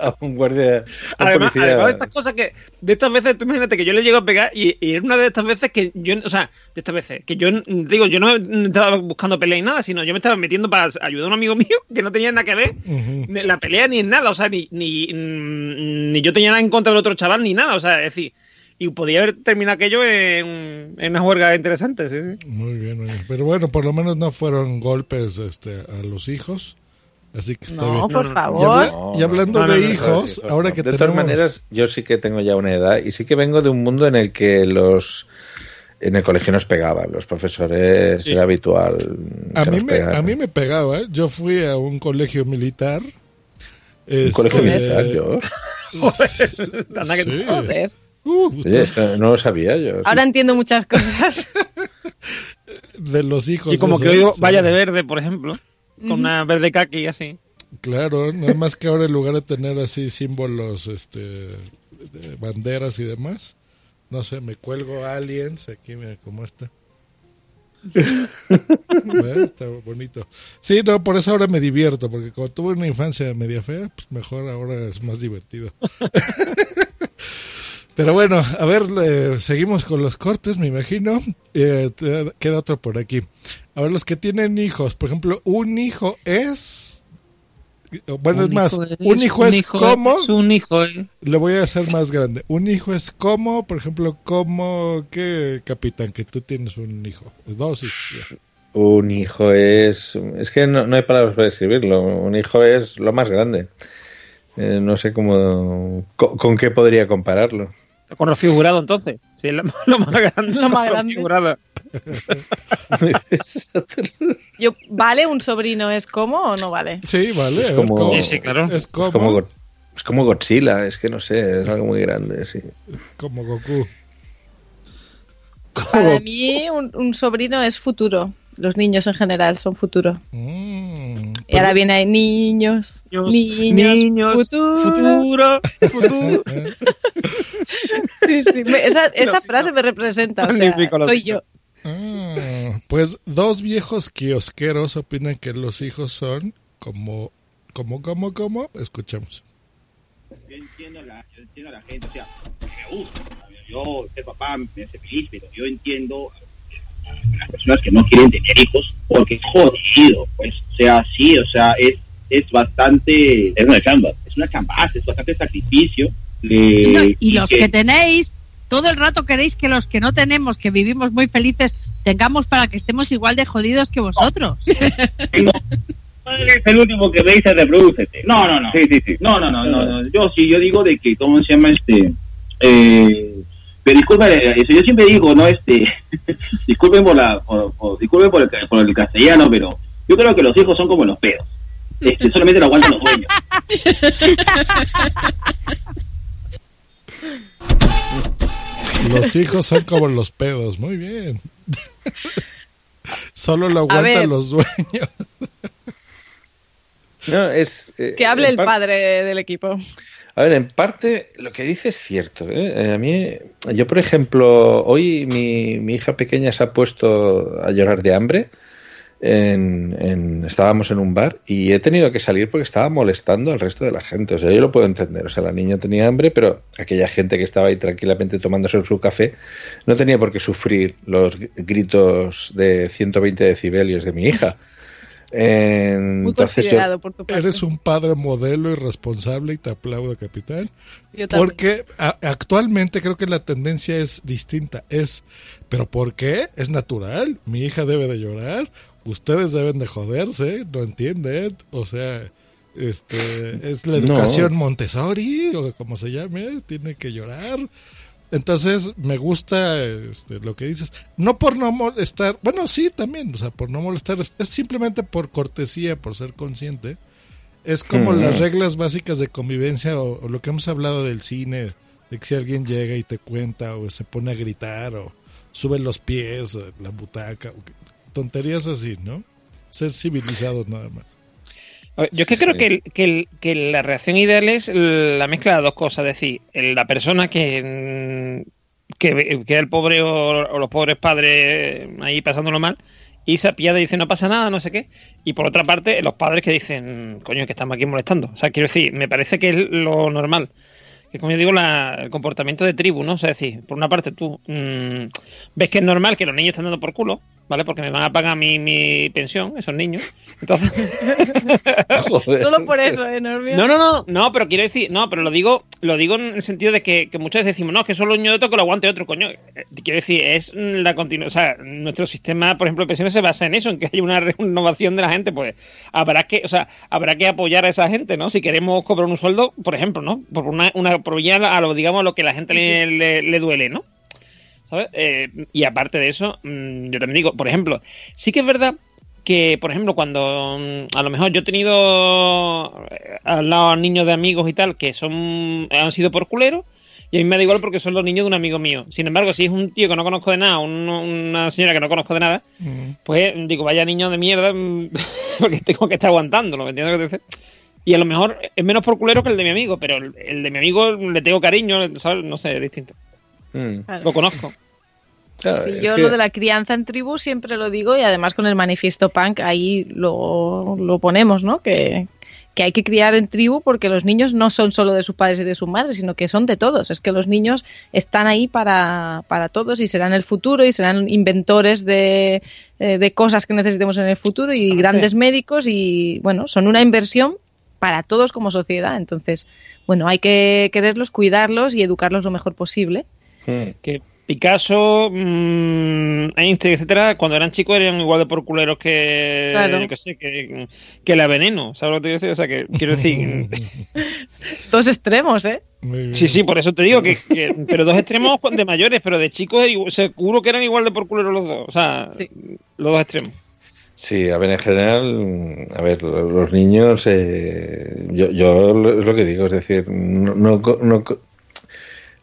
A un guardia. a un Además, policía. además de estas cosas que, de estas veces, tú imagínate que yo le llego a pegar y, y era una de estas veces que yo, o sea, de estas veces, que yo, digo, yo no estaba buscando pelea ni nada, sino yo me estaba metiendo para ayudar a un amigo mío que no tenía nada que ver, ni la pelea ni en nada, o sea, ni, ni, mm, ni yo tenía nada en contra del otro chaval ni nada, o sea, es decir, y podía haber terminado aquello en, en una juerga interesante, sí, sí. Muy bien, muy bien. Pero bueno, por lo menos no fueron golpes este, a los hijos. Así que está No, bien. por Y, favor. habla- No, y hablando no, no, de no, no, hijos, ahora que de tenemos... todas maneras, yo sí que tengo ya una edad y sí que vengo de un mundo en el que los en el colegio nos pegaban, los profesores Sí, era sí. habitual. a, mí me, a mí me pegaba. ¿eh? Yo fui a un colegio militar. un colegio Este, militar, yo. Anda que- sí. Uh, Oye, eso no lo sabía yo. Ahora entiendo muchas cosas. de los hijos. Sí, como que hoy sí. vaya de verde, por ejemplo, con una verde kaki así. Claro, nada más que ahora en lugar de tener así símbolos, este, de banderas y demás, no sé, me cuelgo aliens, aquí mira cómo está. ¿Ve? Está bonito. Sí, no, por eso ahora me divierto, porque como tuve una infancia media fea, pues mejor ahora es más divertido. Pero bueno, a ver, eh, seguimos con los cortes, me imagino. Eh, queda otro por aquí. A ver, los que tienen hijos, por ejemplo, un hijo es... Bueno, es más, hijo un hijo un es hijo como... es un hijo es- Le voy a hacer más grande. Un hijo es como, por ejemplo, como... ¿Qué, capitán? Que tú tienes un hijo. Dos hijos. ya. Un hijo es. Es que no, no hay palabras para describirlo. Un hijo es lo más grande. Eh, no sé cómo. Con, con qué podría compararlo? Con Rocío Jurado, entonces. Sí, es lo, lo más grande. Lo más grande. Jurado. Yo, ¿Vale un sobrino es como o no vale? Sí, vale. Es como-. Sí, claro. Es como, Es como, Go- es como Godzilla, es que no sé, es algo muy grande, sí. como Goku. Para mí un, un sobrino es futuro. Los niños en general son futuro. Mm, Y ahora viene ahí niños, Niños, niños, niños, futuro. futuro, futuro. Sí, sí. me- esa esa frase me representa. O sea, soy yo. Ah, pues dos viejos kiosqueros opinan que los hijos son como, como, como, como. Escuchamos. Yo entiendo, la, yo entiendo a la gente, o sea, me gusta. Yo, ser papá me hace feliz, pero yo entiendo a las personas que no quieren tener hijos porque es jodido, pues. O sea, sí, o sea, es, es bastante. Es una chamba. Es una chambaza, es bastante sacrificio. Y, eh, y los que tenéis, todo el rato queréis que los que no tenemos, que vivimos muy felices, tengamos para que estemos igual de jodidos que vosotros. Es el último que veis, se reproduce. No, no, no. Sí, sí, sí. No, no, no, no, no. Yo sí, yo digo de que, ¿cómo se llama este? Eh, pero disculpen, eh, eso yo siempre digo, ¿no? Este, disculpen por la, por, por- disculpen por el, por el castellano, pero yo creo que los hijos son como los pedos. Este, solamente lo aguantan los dueños. Los hijos son como los pedos. Muy bien. Solo lo aguantan los dueños. No, es. eh, Que hable el padre del equipo. A ver, en parte lo que dice es cierto. ¿eh? Eh, A mí, yo por ejemplo, hoy mi, mi hija pequeña se ha puesto a llorar de hambre. En, en- estábamos en un bar y he tenido que salir porque estaba molestando al resto de la gente. O sea, yo lo puedo entender. O sea, la niña tenía hambre, pero aquella gente que estaba ahí tranquilamente tomándose su café no tenía por qué sufrir los gr- gritos de 120 decibelios de mi hija. Eh, Muy entonces yo- considerado por tu parte. Eres un padre modelo y responsable y te aplaudo, capitán. Yo también. Porque a- actualmente creo que la tendencia es distinta. Es, ¿pero por qué? Es natural. Mi hija debe de llorar. Ustedes deben de joderse. No entienden. O sea, este es la No. educación Montessori o como se llame. Tiene que llorar. Entonces me gusta este, lo que dices. No por no molestar. Bueno, sí, también. O sea, por no molestar. Es simplemente por cortesía, por ser consciente. Es como Mm. las reglas básicas de convivencia o, o lo que hemos hablado del cine, de que si alguien llega y te cuenta o se pone a gritar o sube los pies, o la butaca, o que- tonterías así, ¿no? Ser civilizados nada más. Yo es que creo Sí. que, el- que, el- que la reacción ideal es la mezcla de dos cosas. Es decir, la persona que, mm, que, el pobre o, o los pobres padres ahí pasándolo mal y se apiada y dice no pasa nada, no sé qué. Y por otra parte, los padres que dicen, coño, que estamos aquí molestando. O sea, quiero decir, me parece que es lo normal. Que como yo digo, la- el comportamiento de tribu, ¿no? O sea, es decir, por una parte tú mm, ves que es normal que los niños estén dando por culo, ¿vale? Porque me van a pagar mi, mi pensión, esos niños. Entonces, Solo por eso, ¿eh, no, no, no, no, pero quiero decir, no, pero lo digo, lo digo en el sentido de que, que muchas veces decimos, no, es que solo un niño de otro que lo aguante otro, coño. Eh, Quiero decir, es la continua, o sea, nuestro sistema, por ejemplo, de pensiones se basa en eso, en que hay una renovación de la gente, pues habrá que, o sea, habrá que apoyar a esa gente, ¿no? Si queremos cobrar un sueldo, por ejemplo, ¿no? Por una, una por ya a lo, digamos, a lo que la gente le, le- le duele, ¿no? ¿Sabes? Eh, y aparte de eso, mm, yo también digo, por ejemplo, sí que es verdad que, por ejemplo, cuando mm, a lo mejor yo he tenido eh, al lado a niños de amigos y tal que son han sido por culeros y a mí me da igual porque son los niños de un amigo mío. Sin embargo, si es un tío que no conozco de nada, un- una señora que no conozco de nada, pues digo, vaya niño de mierda, mm, porque tengo que estar aguantándolo, ¿me entiendes lo que te dice? Y a lo mejor es menos por culero que el de mi amigo, pero el, el de mi amigo le tengo cariño, ¿sabes? No sé, es distinto. Mm. Lo conozco. Claro, Sí, es yo que- lo de la crianza en tribu siempre lo digo y además con el manifiesto punk ahí lo, lo ponemos, ¿no? Que, que hay que criar en tribu porque los niños no son solo de sus padres y de sus madres, sino que son de todos. Es que los niños están ahí para, para todos y serán el futuro y serán inventores de, eh, de cosas que necesitemos en el futuro y grandes médicos y, bueno, son una inversión para todos como sociedad. Entonces, bueno, hay que quererlos, cuidarlos y educarlos lo mejor posible. Que Picasso, mm, Einstein, etcétera, cuando eran chicos eran igual de por culeros que, Claro. yo qué sé, que, que la veneno, ¿sabes lo que te quiero decir? O sea, que quiero decir, Dos extremos, ¿eh? sí, sí, por eso te digo que, que- pero dos extremos de mayores, pero de chicos seguro que eran igual de por culeros los dos, o sea, los dos extremos. Sí, a ver, en general, a ver, los niños, eh, yo, yo es lo que digo, es decir, no, no, no,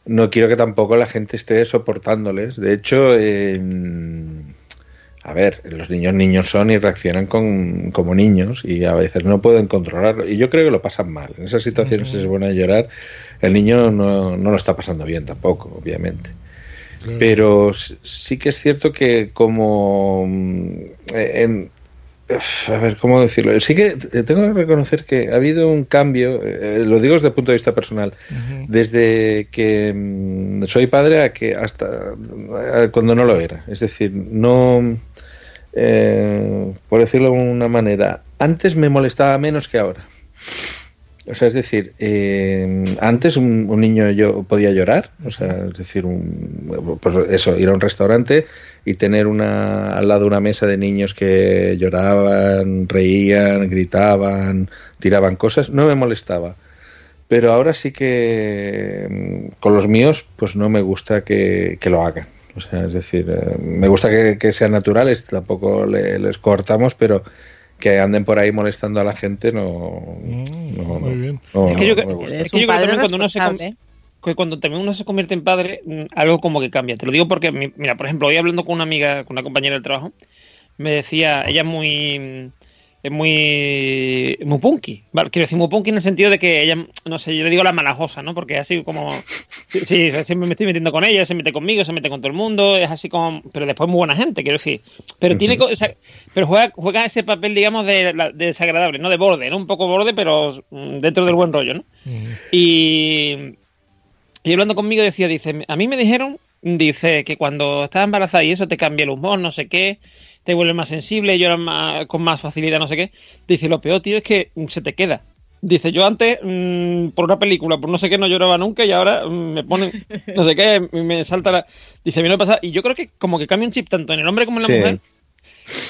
no quiero que tampoco la gente esté soportándoles. De hecho, eh, a ver, los niños niños son y reaccionan con, como niños y a veces no pueden controlarlo. Y yo creo que lo pasan mal. En esas situaciones se pone a llorar. El niño no, no lo está pasando bien tampoco, obviamente. Pero sí que es cierto que como mm, en, a ver, ¿cómo decirlo? Sí que eh, tengo que reconocer que ha habido un cambio, eh, lo digo desde el punto de vista personal, desde que mm, soy padre a que hasta a cuando no lo era. Es decir, no, eh, por decirlo de una manera, antes me molestaba menos que ahora. O sea, es decir, eh, antes un, niño yo podía llorar, o sea, es decir, un, pues eso, ir a un restaurante y tener una al lado una mesa de niños que lloraban, reían, gritaban, tiraban cosas, no me molestaba. Pero ahora sí que mm, con los míos, pues no me gusta que, que lo hagan. O sea, es decir, eh, me gusta que, que sean naturales, tampoco le- les cortamos, pero que anden por ahí molestando a la gente no. no, no, muy bien. no, es que yo, es que yo creo también cuando uno se que cuando también uno se convierte en padre, mm, algo como que cambia. Te lo digo porque, mi- mira, por ejemplo, hoy hablando con una amiga, con una compañera del trabajo, me decía, ella es muy es muy muy punky, quiero decir muy punky en el sentido de que ella, no sé, yo le digo la malajosa, ¿no? Porque es así como, sí, sí, siempre me estoy metiendo con ella, se mete conmigo, se mete con todo el mundo, es así como, pero después muy buena gente, quiero decir, pero tiene, o sea, pero juega, juega ese papel, digamos, de, de desagradable, ¿no? De borde, ¿no? Un poco borde, pero mm, dentro del buen rollo, ¿no? Y, y hablando conmigo decía, dice, a mí me dijeron dice que cuando estás embarazada y eso te cambia el humor, no sé qué, te vuelves más sensible, lloras más- con más facilidad, no sé qué. Dice, lo peor, tío, es que mm, se te queda. Dice, yo antes, mm, por una película, por no sé qué, no lloraba nunca y ahora mm, me ponen, no sé qué, me salta la... Dice, a mí no pasa... Y yo creo que como que cambia un chip tanto en el hombre como en la Sí. mujer.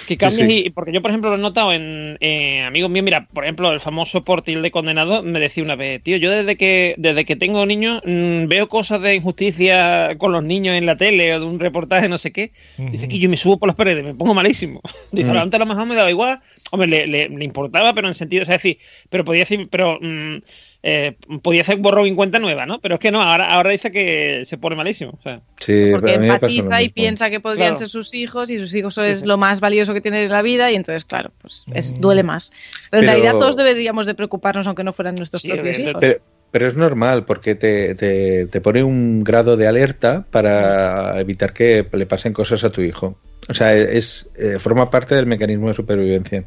Que cambias sí. y... Porque yo, por ejemplo, lo he notado en eh, amigos míos. Mira, por ejemplo, el famoso Portil de Condenado me decía una vez, tío, yo desde que desde que tengo niños mm, veo cosas de injusticia con los niños en la tele o de un reportaje, no sé qué. Dice que yo me subo por las paredes, me pongo malísimo. Dice, Mm. antes a lo mejor me daba igual. Hombre, le, le- le importaba, pero en sentido, o sea, decir, pero podía decir, pero mm, eh, podía hacer borrón y cuenta nueva, ¿no? Pero es que no, ahora, ahora dice que se pone malísimo. O sea. Sí, Porque empatiza y piensa que podrían Claro. ser sus hijos y sus hijos es sí. lo más valioso que tiene en la vida y entonces, claro, pues es, duele más. Pero, Pero- en realidad todos deberíamos de preocuparnos aunque no fueran nuestros Sí, propios hijos. Pero, pero es normal porque te, te, te pone un grado de alerta para evitar que le pasen cosas a tu hijo. O sea, es eh, forma parte del mecanismo de supervivencia.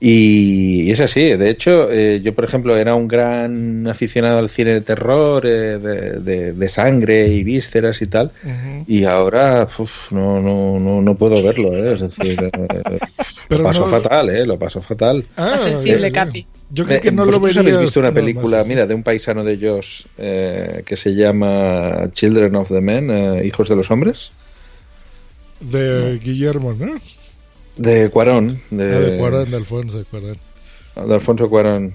Y, y es así. De hecho, eh, yo, por ejemplo, era un gran aficionado al cine de terror, eh, de, de- de sangre y vísceras y tal. Y ahora uf, no, no, no, no puedo verlo. ¿eh? Es decir, eh, Pero lo paso no- fatal, ¿eh? Lo paso fatal. Ah, sensible, eh, Capi. Yo creo que no lo ¿vosotros verías. habéis visto una película, mira, de un paisano de eh, que se llama Children of the Men, eh, Hijos de los Hombres? De Guillermo, ¿no? De Cuarón. De, Ah, de Cuarón, de Alfonso de Cuarón. de Alfonso Cuarón.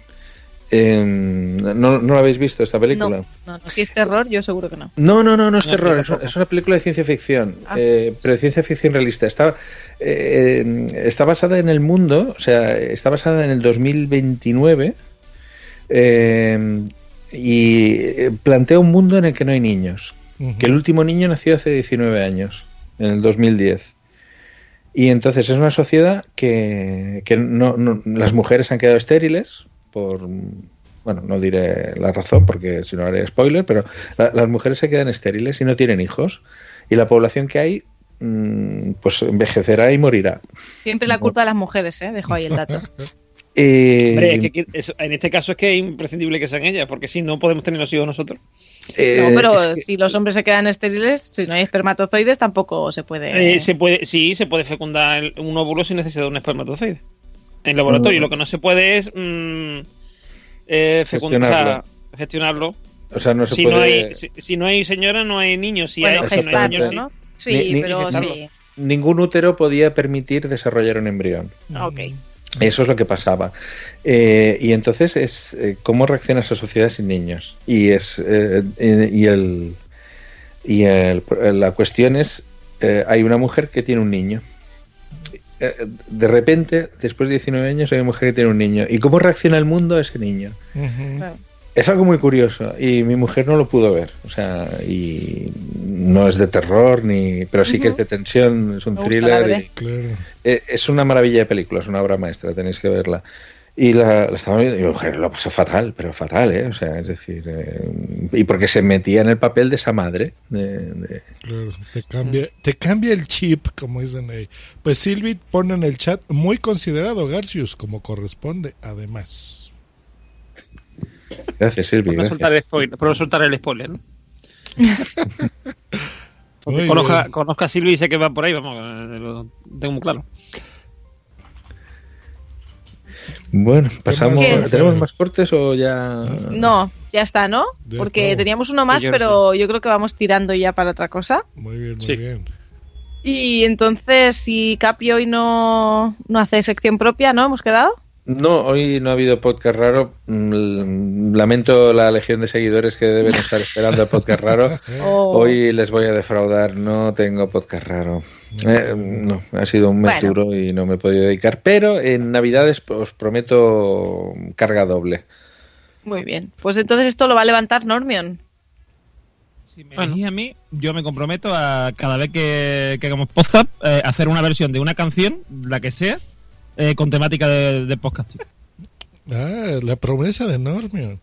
Eh, ¿no, ¿No la habéis visto esta película? No, no, no, si es terror, yo seguro que no. No, no, no, no es No, terror, es, una película de ciencia ficción, Ah. eh, pero de ciencia ficción realista. Está, eh, está basada en el mundo, o sea, está basada en el 2029 eh, y eh, plantea un mundo en el que no hay niños. Que el último niño nació hace 19 años, en el 2010. Y entonces es una sociedad que, que no, no- las mujeres han quedado estériles por, bueno, no diré la razón porque si no haré spoiler, pero la- las mujeres se quedan estériles y no tienen hijos. Y la población que hay, mm, pues envejecerá y morirá. Siempre la culpa de las mujeres, ¿eh? Dejo ahí el dato. Eh, Hombre, es que que eso- en este caso es que es imprescindible que sean ellas, porque si no podemos tener los hijos nosotros. eh, No, pero es que- si los hombres se quedan estériles, si no hay espermatozoides, tampoco se puede. Eh, se puede, sí, se puede fecundar un óvulo sin necesidad de un espermatozoide. En laboratorio, Mm. lo que no se puede es mm, eh, fecund- o sea, gestionarlo. O sea, no se si, puede... no hay, si, si no hay señora, no hay niños. Si bueno, hay, si no hay gestarlo, niños, sí. ¿no? Sí, Ni- ni- pero sí. Ningún útero podía permitir desarrollar un embrión. Ok. Eso es lo que pasaba. Eh, y entonces es eh, cómo reacciona esa sociedad sin niños. Y es eh, eh, y el y el- la cuestión es eh, hay una mujer que tiene un niño. De repente, después de 19 años, hay una mujer que tiene un niño. ¿Y cómo reacciona el mundo a ese niño? Es algo muy curioso y mi mujer no lo pudo ver. O sea, y no es de terror, ni pero sí que es de tensión, es un Me thriller. y- Claro. eh, es una maravilla de película, es una obra maestra, tenéis que verla. Y la, la estaba viendo y mi mujer lo pasó fatal, pero fatal, ¿eh? O sea, es decir, eh, y porque se metía en el papel de esa madre. de- de- Claro, te cambia, te cambia el chip, como dicen ahí. Pues Silvi pone en el chat muy considerado Garcius, como corresponde, además. Gracias, Silvi. Por no, soltar el spoiler, por no soltar el spoiler, ¿no? Porque conozca, conozca a Silvia y sé que va por ahí, vamos, lo tengo muy claro. Bueno, pasamos. más? ¿Tenemos más cortes o ya.? No, ya está, ¿no? Ya Porque teníamos uno más, pero yo creo que vamos tirando ya para otra cosa. Muy bien, muy Sí. bien. Y entonces, si Capi hoy no, no hace sección propia, ¿no? ¿Hemos quedado? No, hoy no ha habido podcast raro. Mm, Lamento la legión de seguidores que deben estar esperando el podcast raro. O- Hoy les voy a defraudar, no tengo podcast raro. Eh, no, ha sido un mes Bueno. duro y no me he podido dedicar, pero en Navidades os prometo carga doble. Muy bien. Pues entonces esto lo va a levantar Normion. Si me elegís a mí, yo me comprometo a cada vez que, que hagamos podcast eh, hacer una versión de una canción, la que sea, eh, con temática de, de podcasting. Ah, la promesa de Normion.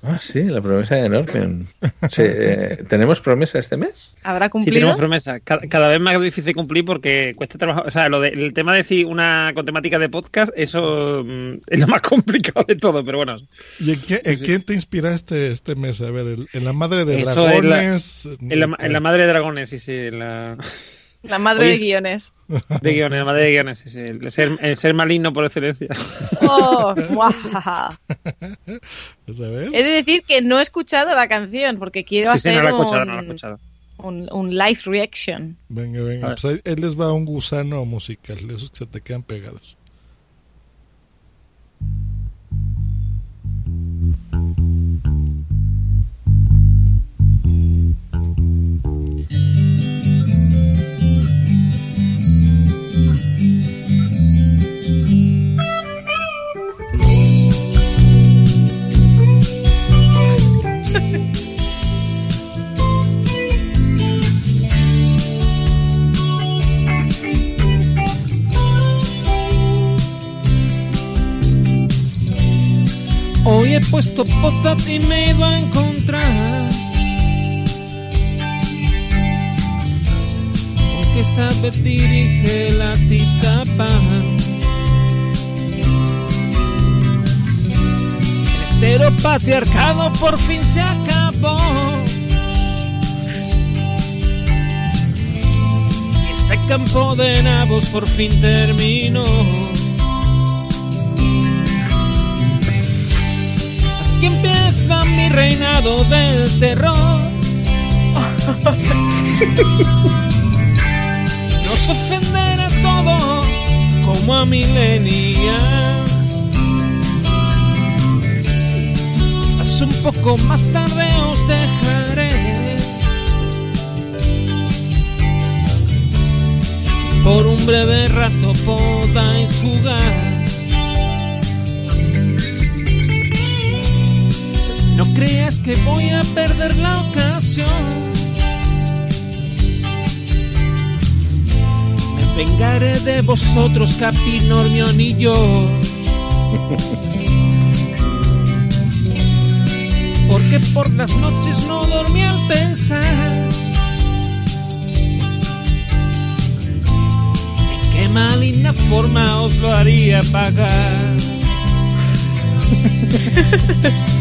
Ah, sí, la promesa de Normion. Sí, eh, ¿Tenemos promesa este mes? ¿Habrá Sí, cumplido? tenemos promesa. Cada, cada vez más difícil cumplir porque cuesta trabajo. O sea, lo de- el tema de decir una con temática de podcast, eso mm, es lo más complicado de todo, pero bueno. ¿Y en, qué- en quién te inspiraste este mes? A ver, ¿en, en la madre de Esto dragones? la, en, la, en la madre de dragones, sí, sí. en La, La madre Oye, de es- guiones. de guiones, la madre de guiones, sí, sí. El ser, el ser maligno por excelencia. Oh, muajaja. Pues a ver. He de decir que no he escuchado la canción porque quiero Sí, sí, hacer no la he escuchado, un, no la he escuchado. un, un live reaction. Venga, venga. Pues ahí, ahí les va un gusano musical, esos que se te quedan pegados. Hoy he puesto pozat y me ido a encontrar. Aunque esta vez dirige la titapa. El heteropatriarcado por fin se acabó. Y este campo de nabos por fin terminó. Aquí empieza mi reinado del terror. Nos ofenderá todo como a milenias. Quizás un poco más tarde os dejaré. Por un breve rato podáis jugar. No creas que voy a perder la ocasión. Me vengaré de vosotros, Capi, Normion y yo. Porque por las noches no dormí al pensar en qué maligna forma os lo haría pagar.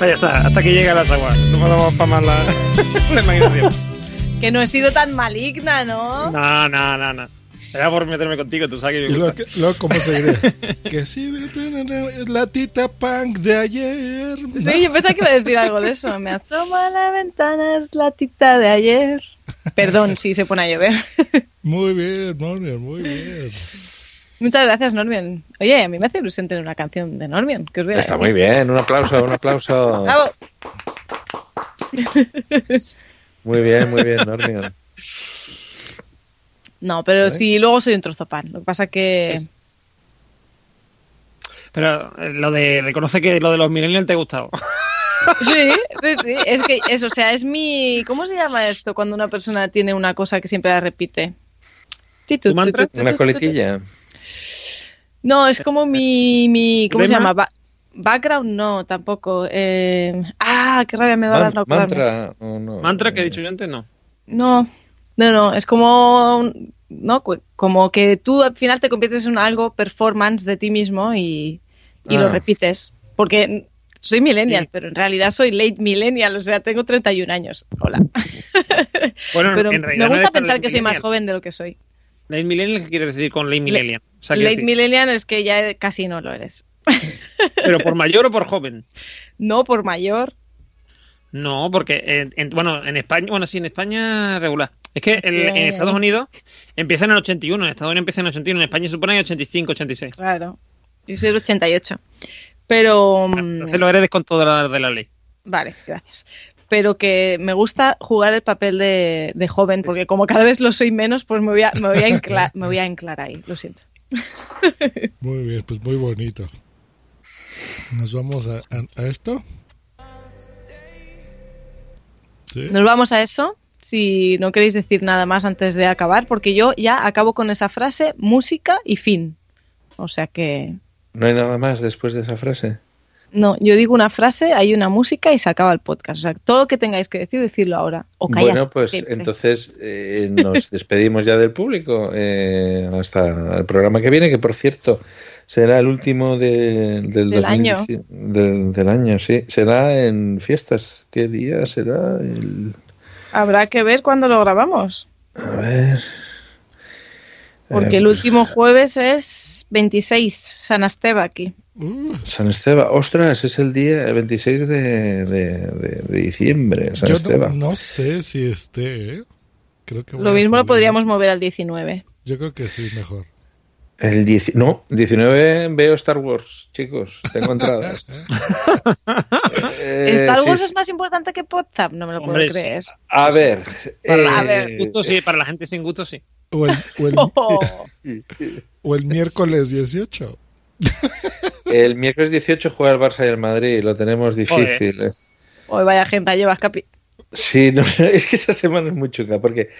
Ya está, hasta que llega las aguas. No podemos para más la, la imaginación. Que no he sido tan maligna, ¿no? No, no, no, no. Era por meterme contigo, tú sabes que Y me luego, gusta. que- luego, ¿cómo seguiré? que sí, es la tita punk de ayer. Sí, yo pensaba que iba a decir algo de eso. Me asoma a la ventana, es la tita de ayer. Perdón si se pone a llover. Muy bien, Normion, muy bien. Muchas gracias, Normion. Oye, a mí me hace ilusión tener una canción de Normion. Que os voy a Está decir. muy bien, un aplauso, un aplauso. Bravo. Muy bien, muy bien, Normion. No, pero sí, luego soy un trozo pan. Lo que pasa que... Pero eh, lo de. Reconoce que lo de los millennials te ha gustado. Sí, sí, sí. Es que es, o sea, es mi... ¿Cómo se llama esto cuando una persona tiene una cosa que siempre la repite? ¿Tu mantra? Una coletilla. No, es como mi... mi ¿Cómo se llama? Ba- background no, tampoco. Eh, ah, qué rabia me va a dar Man- no acordarme. mantra no. Mantra que he dicho yo antes, no. No, no, no, es como, no, Cu- como que tú al final te conviertes en algo performance de ti mismo y, y lo Ah. repites. Porque soy millennial, pero en realidad soy late millennial, o sea, tengo 31 años. Hola. Bueno, pero en me no gusta pensar que soy más joven de lo que soy. Late millennial, ¿qué quiere decir con late millennial? O sea, late decir, millennial es que ya casi no lo eres. ¿Pero por mayor o por joven? No por mayor. No, porque, en- en- bueno, en España, bueno, sí, en España regular. Es que el- en que- Estados Unidos empieza en el 81, en Estados Unidos empieza en el 81, en España se supone que 85, 86. Claro. Yo soy del 88. Pero... Entonces lo heredes con todas las de la ley. Vale, gracias. Pero que me gusta jugar el papel de, de joven, porque como cada vez lo soy menos, pues me voy a, me voy a, encla- me voy a anclar ahí, lo siento. Muy bien, pues muy bonito. Nos vamos a, a- a esto. Sí. Nos vamos a eso, si no queréis decir nada más antes de acabar, porque yo ya acabo con esa frase, música y fin. O sea que... ¿No hay nada más después de esa frase? No, yo digo una frase, hay una música y se acaba el podcast. O sea, todo lo que tengáis que decir, decirlo ahora. O callad Bueno, pues siempre. entonces eh, nos despedimos ya del público eh, hasta el programa que viene, que por cierto será el último de- del, Del año. 2010 Del, del año, sí. Será en fiestas. ¿Qué día será? El, Habrá que ver cuándo lo grabamos. a ver. Porque Eh, el último jueves es 26, San Esteba aquí. San Esteban. Ostras, es el día el 26 de, de, de- de diciembre. San Yo Esteban. no sé si esté, ¿eh? Creo que Lo a mismo lo podríamos mover al 19. Yo creo que sí, mejor. El 10 no, 19 veo Star Wars, chicos. Tengo entradas. Eh, ¿Star Wars sí. es más importante que WhatsApp? No me lo Hombre, puedo creer. A ver. Para la eh, gente sin gusto, sí, para la gente sin gusto, sí. O el, o el, Oh, o el miércoles 18. El miércoles 18 juega el Barça y el Madrid. Lo tenemos difícil. eh. hoy vaya gente llevas capi. Sí, no, es que esa semana es muy chunga porque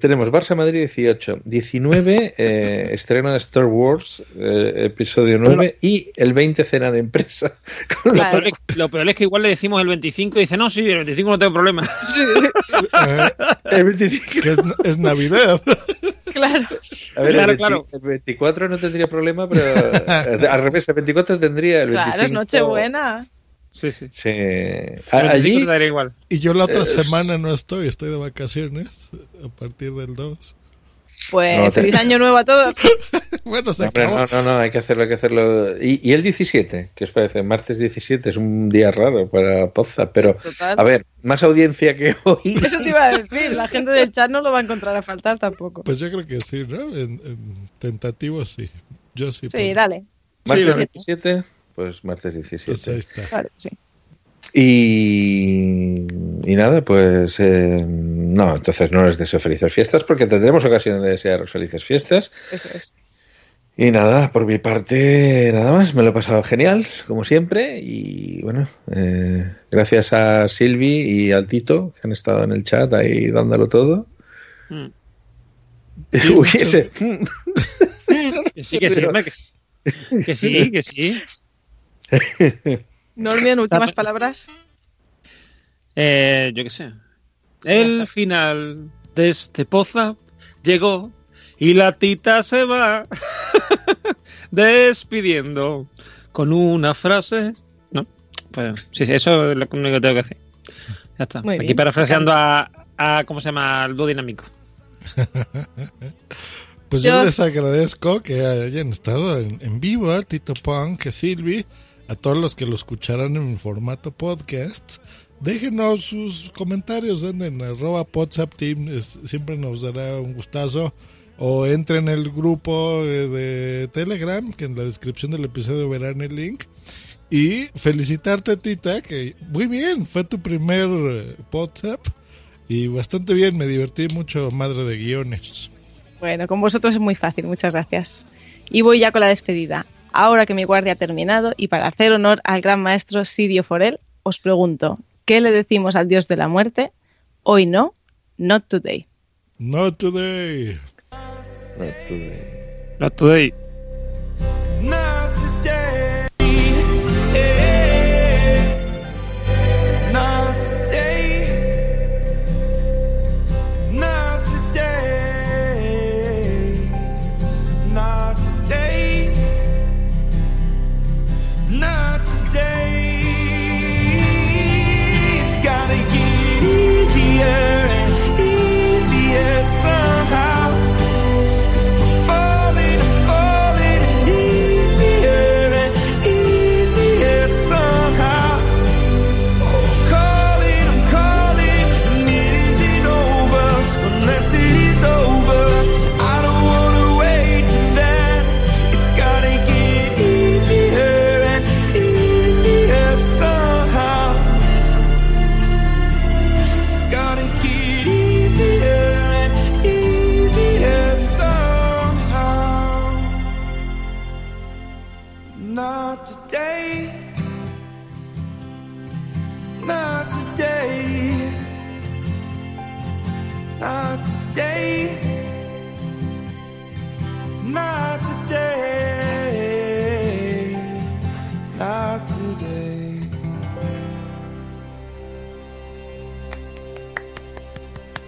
tenemos Barça-Madrid 18, 19 eh, estreno de Star Wars, eh, episodio 9 y el 20 cena de empresa. Lo, peor es, lo peor es que igual le decimos el 25 y dice, no, sí, el 25 no tengo problema. El 25. Que es, es Navidad. Claro. A ver, Claro, el, 20 claro. el 24 no tendría problema, pero eh, al revés, el 24 tendría el 25. Claro, es Nochebuena. Sí, sí. Sí. El A- 25 Allí, igual. Y yo la otra semana no estoy, estoy de vacaciones a partir del 2. Pues No, te- feliz año nuevo a todos. Bueno, se Hombre, acabó. no, no, no, hay que hacerlo, hay que hacerlo. ¿Y, y el 17? ¿Qué os parece? Martes 17 es un día raro para Poza, pero Total. a ver, más audiencia que hoy. Eso te iba a decir. La gente del chat no lo va a encontrar a faltar tampoco. Pues yo creo que sí, ¿no? En, en tentativo sí. Yo sí. Sí, puedo. dale. Martes Sí, 17, pues martes 17. Pues ahí está. Vale, sí. Y, y nada, pues eh, no, entonces no les deseo felices fiestas porque tendremos ocasión de desearos felices fiestas. Eso es. Y nada, por mi parte, nada más, me lo he pasado genial, como siempre. Y bueno, eh, gracias a Silvi y al Tito, que han estado en el chat ahí dándolo todo. Mm. Uy, ese. Que sí, que sí, que sí. Que sí, que sí. Normi, en últimas palabras. Eh, yo qué sé. El final de este poza llegó y la tita se va despidiendo con una frase. ¿No? Pues sí, sí, eso es lo único que tengo que decir. Ya está. Muy Aquí bien, parafraseando a, a. ¿Cómo se llama? Dúo dinámico. Pues yo, Yo- les agradezco que hayan estado en, en vivo, a Tito Punk, Silvi, a todos los que lo escucharan en formato podcast. Déjenos sus comentarios en arroba WhatsApp Team, es- siempre nos dará un gustazo. O entren en el grupo eh, de Telegram, que en la descripción del episodio verán el link. Y felicitarte, Tita, que muy bien, fue tu primer eh, WhatsApp. Y bastante bien, me divertí mucho, madre de guiones. Bueno, con vosotros es muy fácil, muchas gracias. Y voy ya con la despedida. Ahora que mi guardia ha terminado y para hacer honor al gran maestro Sidio Forel, os pregunto, ¿qué le decimos al dios de la muerte? Hoy no, not today. Not today. Not today. Not today.